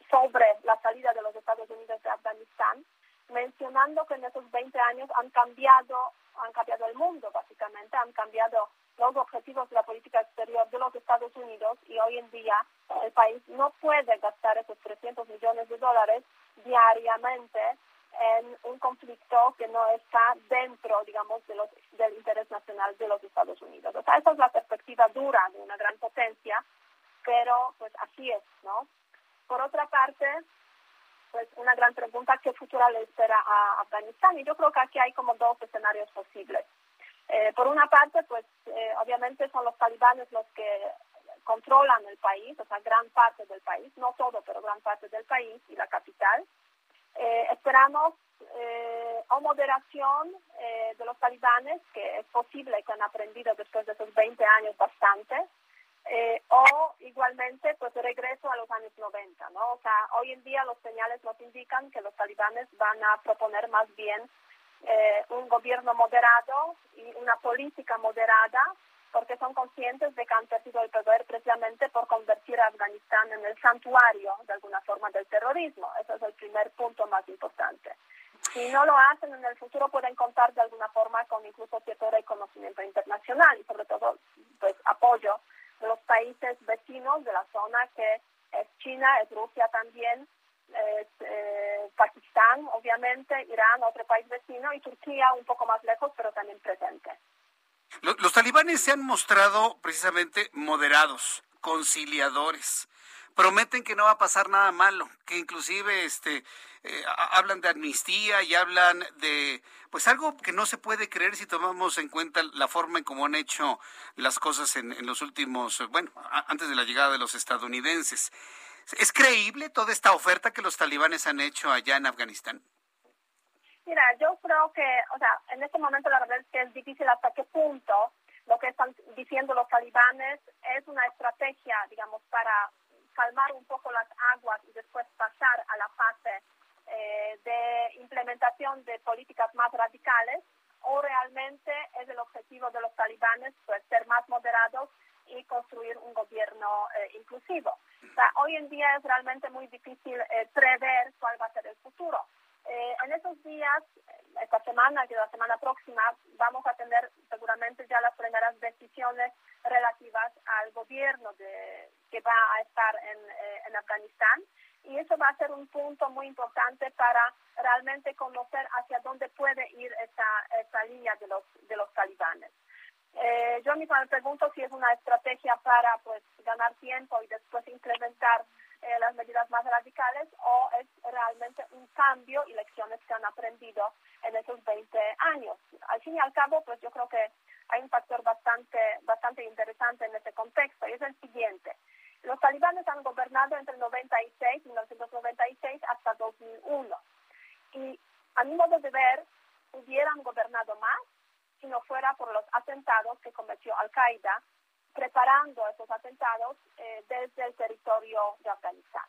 sobre la salida de los Estados Unidos de Afganistán, mencionando que en esos 20 años han cambiado, han cambiado el mundo básicamente, han cambiado los objetivos de la política exterior de los Estados Unidos y hoy en día el país no puede gastar esos 300 millones de dólares diariamente en un conflicto que no está dentro, digamos, de los, del interés nacional de los Estados Unidos. O sea, esa es la perspectiva dura de una gran potencia, pero pues así es, ¿no? Por otra parte, pues una gran pregunta, ¿qué futuro le espera a Afganistán? Y yo creo que aquí hay como dos escenarios posibles. Eh, por una parte, pues eh, obviamente son los talibanes los que controlan el país, o sea, gran parte del país, no todo, pero gran parte del país y la capital. Eh, esperamos o moderación de los talibanes, que es posible que han aprendido después de esos 20 años bastante, eh, o igualmente pues regreso a los años 90, ¿no? O sea, hoy en día los señales nos indican que los talibanes van a proponer más bien eh, un gobierno moderado y una política moderada porque son conscientes de que han perdido el poder precisamente por convertir a Afganistán en el santuario de alguna forma del terrorismo. Ese es el primer punto más importante. Si no lo hacen en el futuro pueden contar de alguna forma con incluso cierto reconocimiento internacional y sobre todo pues apoyo los países vecinos de la zona que es China, es Rusia también, eh, Pakistán, obviamente, Irán, otro país vecino, y Turquía un poco más lejos, pero también presente. Los, talibanes se han mostrado precisamente moderados, conciliadores. Prometen que no va a pasar nada malo, que inclusive este, eh, hablan de amnistía y hablan de pues algo que no se puede creer si tomamos en cuenta la forma en cómo han hecho las cosas en, los últimos, bueno, antes de la llegada de los estadounidenses. ¿Es creíble toda esta oferta que los talibanes han hecho allá en Afganistán? Mira, yo creo que, o sea, en este momento la verdad es que es difícil hasta qué punto lo que están diciendo los talibanes es una estrategia, digamos, para calmar un poco las aguas y después pasar a la fase eh, de implementación de políticas más radicales o realmente es el objetivo de los talibanes pues ser más moderados y construir un gobierno eh, inclusivo. Hoy en día es realmente muy difícil eh, prever cuál va a ser el futuro. En esos días, esta semana y la semana próxima, vamos a tener seguramente ya las primeras decisiones relativas al gobierno de, que va a estar en, en Afganistán y eso va a ser un punto muy importante para realmente conocer hacia dónde puede ir esa, esa línea de los, de los talibanes. Eh, yo misma me pregunto si es una estrategia para pues ganar tiempo y después incrementar eh, las medidas más radicales o es realmente un cambio y lecciones que han aprendido en esos 20 años. Al fin y al cabo, pues yo creo que hay un factor bastante, bastante interesante en ese contexto y es el siguiente. Los talibanes han gobernado entre 96, 1996 hasta 2001. Y a mi modo de ver, hubieran gobernado más si no fuera por los atentados que cometió Al-Qaeda, preparando esos atentados eh, desde el territorio de Afganistán.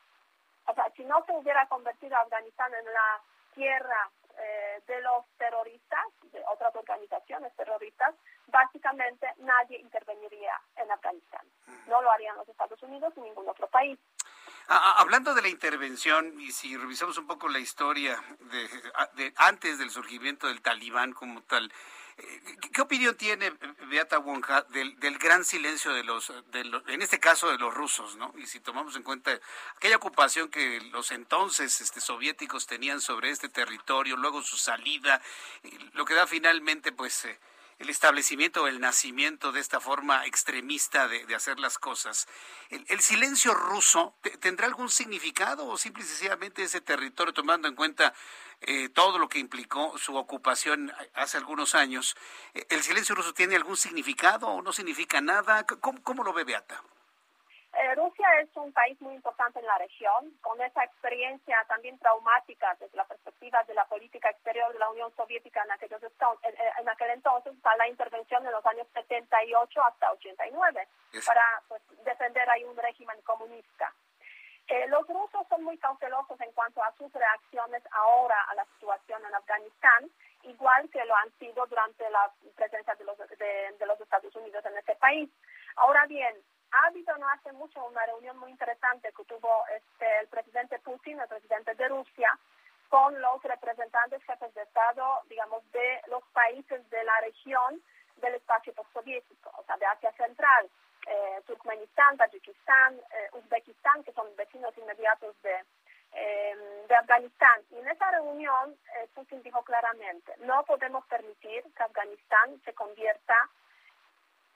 O sea, si no se hubiera convertido Afganistán en la tierra eh, de los terroristas, de otras organizaciones terroristas, básicamente nadie interveniría en Afganistán. No lo harían los Estados Unidos ni ningún otro país. hablando de la intervención, y si revisamos un poco la historia de, antes del surgimiento del talibán como tal, ¿Qué opinión tiene Beata Wonja del, del gran silencio de los, de los, en este caso de los rusos, ¿no? Y si tomamos en cuenta aquella ocupación que los entonces este, soviéticos tenían sobre este territorio, luego su salida, lo que da finalmente, pues, eh, el establecimiento o el nacimiento de esta forma extremista de, hacer las cosas. ¿El, silencio ruso tendrá algún significado o simple y sencillamente ese territorio, tomando en cuenta eh, todo lo que implicó su ocupación hace algunos años, eh, ¿el silencio ruso tiene algún significado o no significa nada? ¿Cómo, cómo lo ve Beata? Es un país muy importante en la región, con esa experiencia también traumática desde la perspectiva de la política exterior de la Unión Soviética en, aquel entonces, para la intervención en los años 78 hasta 89, para pues, defender ahí un régimen comunista. Eh, los rusos son muy cautelosos en cuanto a sus reacciones ahora a la situación en Afganistán, igual que lo han sido durante la presencia de los, de los Estados Unidos en ese país. Ahora bien, ha habido no hace mucho una reunión muy interesante que tuvo este, el presidente Putin, el presidente de Rusia, con los representantes jefes de Estado, digamos, de los países de la región del espacio postsoviético, o sea, de Asia Central, eh, Turkmenistán, Tayikistán, eh, Uzbekistán, que son vecinos inmediatos de, eh, de Afganistán. Y en esa reunión eh, Putin dijo claramente, no podemos permitir que Afganistán se convierta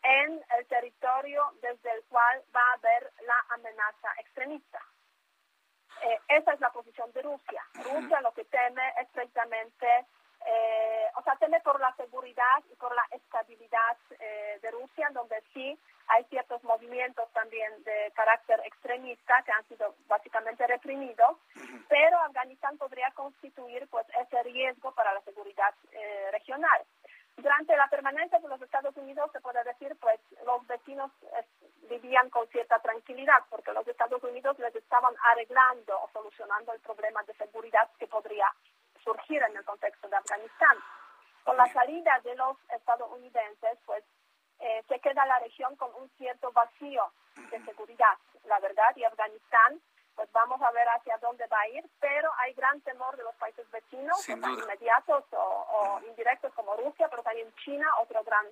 en el territorio desde el cual va a haber la amenaza extremista. Eh, esa es la posición de Rusia. Rusia lo que teme es precisamente, eh, o sea, teme por la seguridad y por la estabilidad eh, de Rusia, donde sí hay ciertos movimientos también de carácter extremista que han sido básicamente reprimidos, pero Afganistán podría constituir pues ese riesgo para la seguridad regional. Durante la permanencia de los Estados Unidos, se puede decir, pues los vecinos eh, vivían con cierta tranquilidad porque los Estados Unidos les estaban arreglando o solucionando el problema de seguridad que podría surgir en el contexto de Afganistán. Con la salida de los estadounidenses, pues eh, se queda la región con un cierto vacío de seguridad, la verdad, y Afganistán pues vamos a ver hacia dónde va a ir, pero hay gran temor de los países vecinos, inmediatos o, indirectos como Rusia, pero también China, otro gran,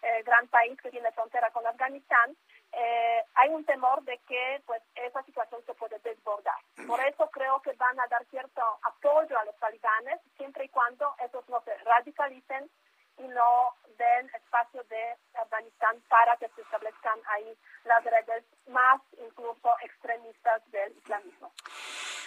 eh, gran país que tiene frontera con Afganistán. Eh, hay un temor de que pues esa situación se puede desbordar. Por eso creo que van a dar cierto apoyo a los talibanes, siempre y cuando esos no se radicalicen y no den espacio de Afganistán para que se establezcan ahí las redes más incluso extremistas del islamismo.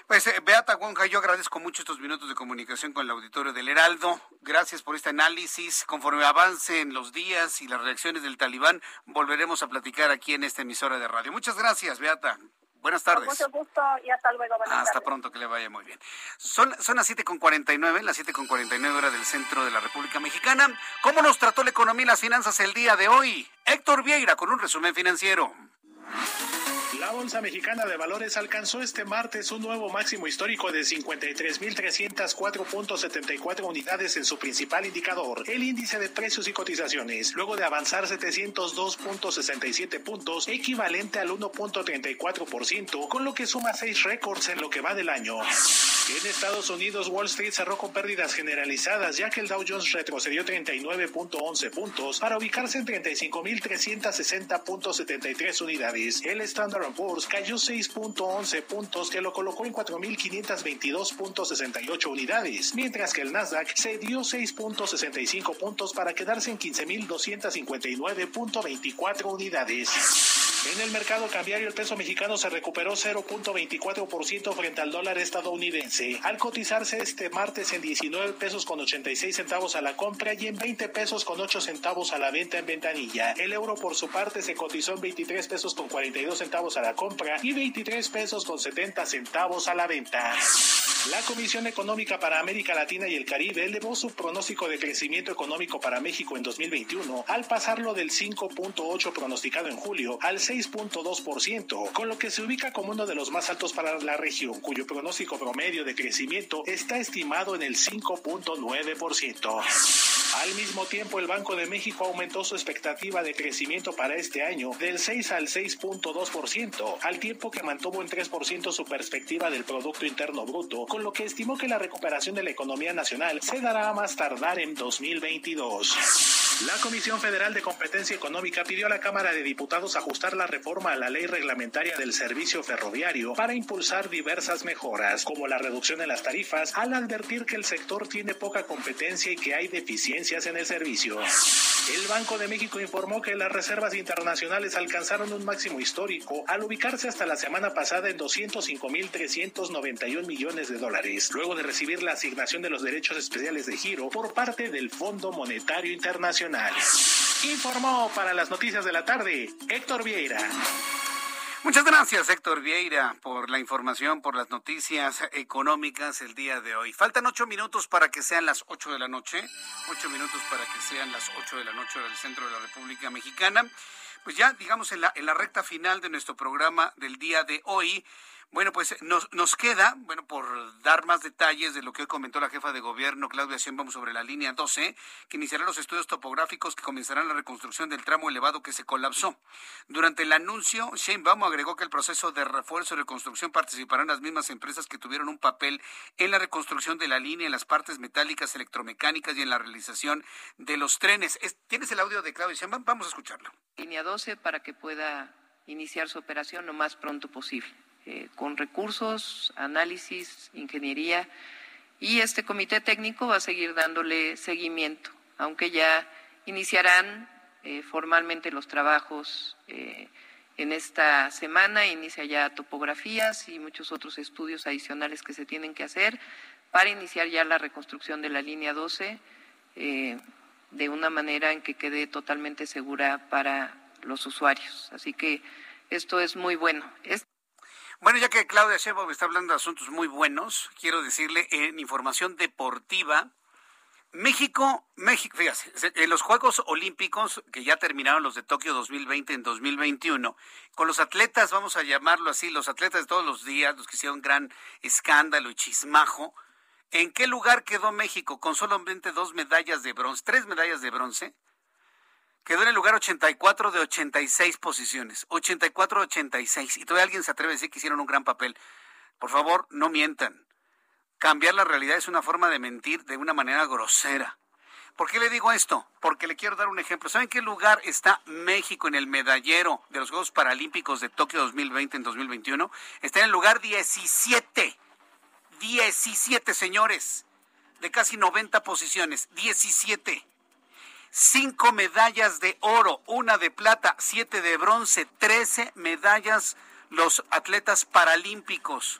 Pues eh, Beata Wonja, yo agradezco mucho estos minutos de comunicación con el auditorio del Heraldo. Gracias por este análisis. Conforme avancen los días y las reacciones del talibán, volveremos a platicar aquí en esta emisora de radio. Muchas gracias, Beata. Buenas tardes. Con mucho gusto y hasta luego. hasta pronto, que le vaya muy bien. Son, son las 7.49, las 7.49 hora del centro de la República Mexicana. ¿Cómo nos trató la economía y las finanzas el día de hoy? Héctor Vieira con un resumen financiero. La Bolsa Mexicana de Valores alcanzó este martes un nuevo máximo histórico de 53.304.74 unidades en su principal indicador, el índice de precios y cotizaciones, luego de avanzar 702.67 puntos, equivalente al 1.34%, con lo que suma seis récords en lo que va del año. En Estados Unidos, Wall Street cerró con pérdidas generalizadas, ya que el Dow Jones retrocedió 39.11 puntos para ubicarse en 35.360.73 unidades. El Standard Poor's cayó 6.11 puntos, que lo colocó en 4.522.68 unidades, mientras que el Nasdaq cedió 6.65 puntos para quedarse en 15.259.24 unidades. En el mercado cambiario el peso mexicano se recuperó 0.24% frente al dólar estadounidense, al cotizarse este martes en 19 pesos con 86 centavos a la compra y en 20 pesos con 8 centavos a la venta en ventanilla. El euro por su parte se cotizó en 23 pesos con 42 centavos a la compra y 23 pesos con 70 centavos a la venta. La Comisión Económica para América Latina y el Caribe elevó su pronóstico de crecimiento económico para México en 2021 al pasarlo del 5.8 pronosticado en julio al 6.2%, con lo que se ubica como uno de los más altos para la región, cuyo pronóstico promedio de crecimiento está estimado en el 5.9%. Al mismo tiempo, el Banco de México aumentó su expectativa de crecimiento para este año del 6 al 6.2%, al tiempo que mantuvo en 3% su perspectiva del Producto Interno Bruto, con lo que estimó que la recuperación de la economía nacional se dará a más tardar en 2022. La Comisión Federal de Competencia Económica pidió a la Cámara de Diputados ajustar la reforma a la ley reglamentaria del servicio ferroviario para impulsar diversas mejoras, como la reducción de las tarifas, al advertir que el sector tiene poca competencia y que hay deficiencias en el servicio. El Banco de México informó que las reservas internacionales alcanzaron un máximo histórico al ubicarse hasta la semana pasada en 205.391 millones de dólares, luego de recibir la asignación de los derechos especiales de giro por parte del Fondo Monetario Internacional. Informó para las noticias de la tarde Héctor Vieira. Muchas gracias, Héctor Vieira, por la información, por las noticias económicas el día de hoy. Faltan ocho minutos para que sean las ocho de la noche. Ocho minutos para que sean las ocho de la noche del centro de la República Mexicana. Pues ya, digamos, en la, recta final de nuestro programa del día de hoy. Bueno, pues nos, nos queda, bueno, por dar más detalles de lo que hoy comentó la jefa de gobierno, Claudia Sheinbaum, sobre la línea 12, que iniciará los estudios topográficos que comenzarán la reconstrucción del tramo elevado que se colapsó. Durante el anuncio, Sheinbaum agregó que el proceso de refuerzo y reconstrucción participarán las mismas empresas que tuvieron un papel en la reconstrucción de la línea, en las partes metálicas, electromecánicas y en la realización de los trenes. ¿Tienes el audio de Claudia Sheinbaum? Vamos a escucharlo. Línea 12 para que pueda iniciar su operación lo más pronto posible. Eh, con recursos, análisis, ingeniería, y este comité técnico va a seguir dándole seguimiento, aunque ya iniciarán eh, formalmente los trabajos eh, en esta semana, inicia ya topografías y muchos otros estudios adicionales que se tienen que hacer para iniciar ya la reconstrucción de la línea 12 de una manera en que quede totalmente segura para los usuarios. Así que esto es muy bueno. Bueno, ya que Claudia Sheinbaum está hablando de asuntos muy buenos, quiero decirle en información deportiva, México, México, fíjate, en los Juegos Olímpicos que ya terminaron los de Tokio 2020 en 2021, con los atletas, vamos a llamarlo así, los atletas de todos los días, los que hicieron gran escándalo y chismajo, ¿en qué lugar quedó México con solamente dos medallas de bronce, tres medallas de bronce? Quedó en el lugar 84 de 86 posiciones. 84 de 86. Y todavía alguien se atreve a decir que hicieron un gran papel. Por favor, no mientan. Cambiar la realidad es una forma de mentir de una manera grosera. ¿Por qué le digo esto? Porque le quiero dar un ejemplo. ¿Saben qué lugar está México en el medallero de los Juegos Paralímpicos de Tokio 2020 en 2021? Está en el lugar 17. 17, señores. De casi 90 posiciones. 17 cinco medallas de oro, una de plata, siete de bronce, trece medallas los atletas paralímpicos.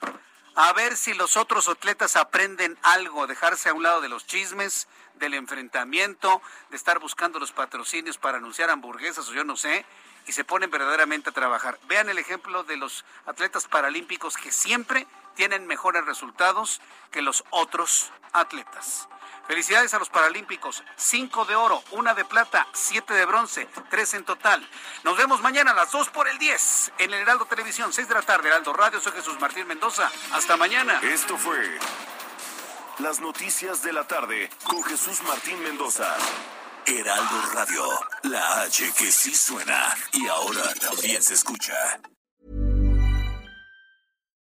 A ver si los otros atletas aprenden algo, dejarse a un lado de los chismes, del enfrentamiento, de estar buscando los patrocinios para anunciar hamburguesas o yo no sé, y se ponen verdaderamente a trabajar. Vean el ejemplo de los atletas paralímpicos que siempre tienen mejores resultados que los otros atletas. Felicidades a los Paralímpicos. Cinco de oro, una de plata, siete de bronce, tres en total. Nos vemos mañana a las dos por el 10 en el Heraldo Televisión, seis de la tarde, Heraldo Radio. Soy Jesús Martín Mendoza. Hasta mañana. Esto fue las noticias de la tarde con Jesús Martín Mendoza. Heraldo Radio, la H que sí suena y ahora también se escucha.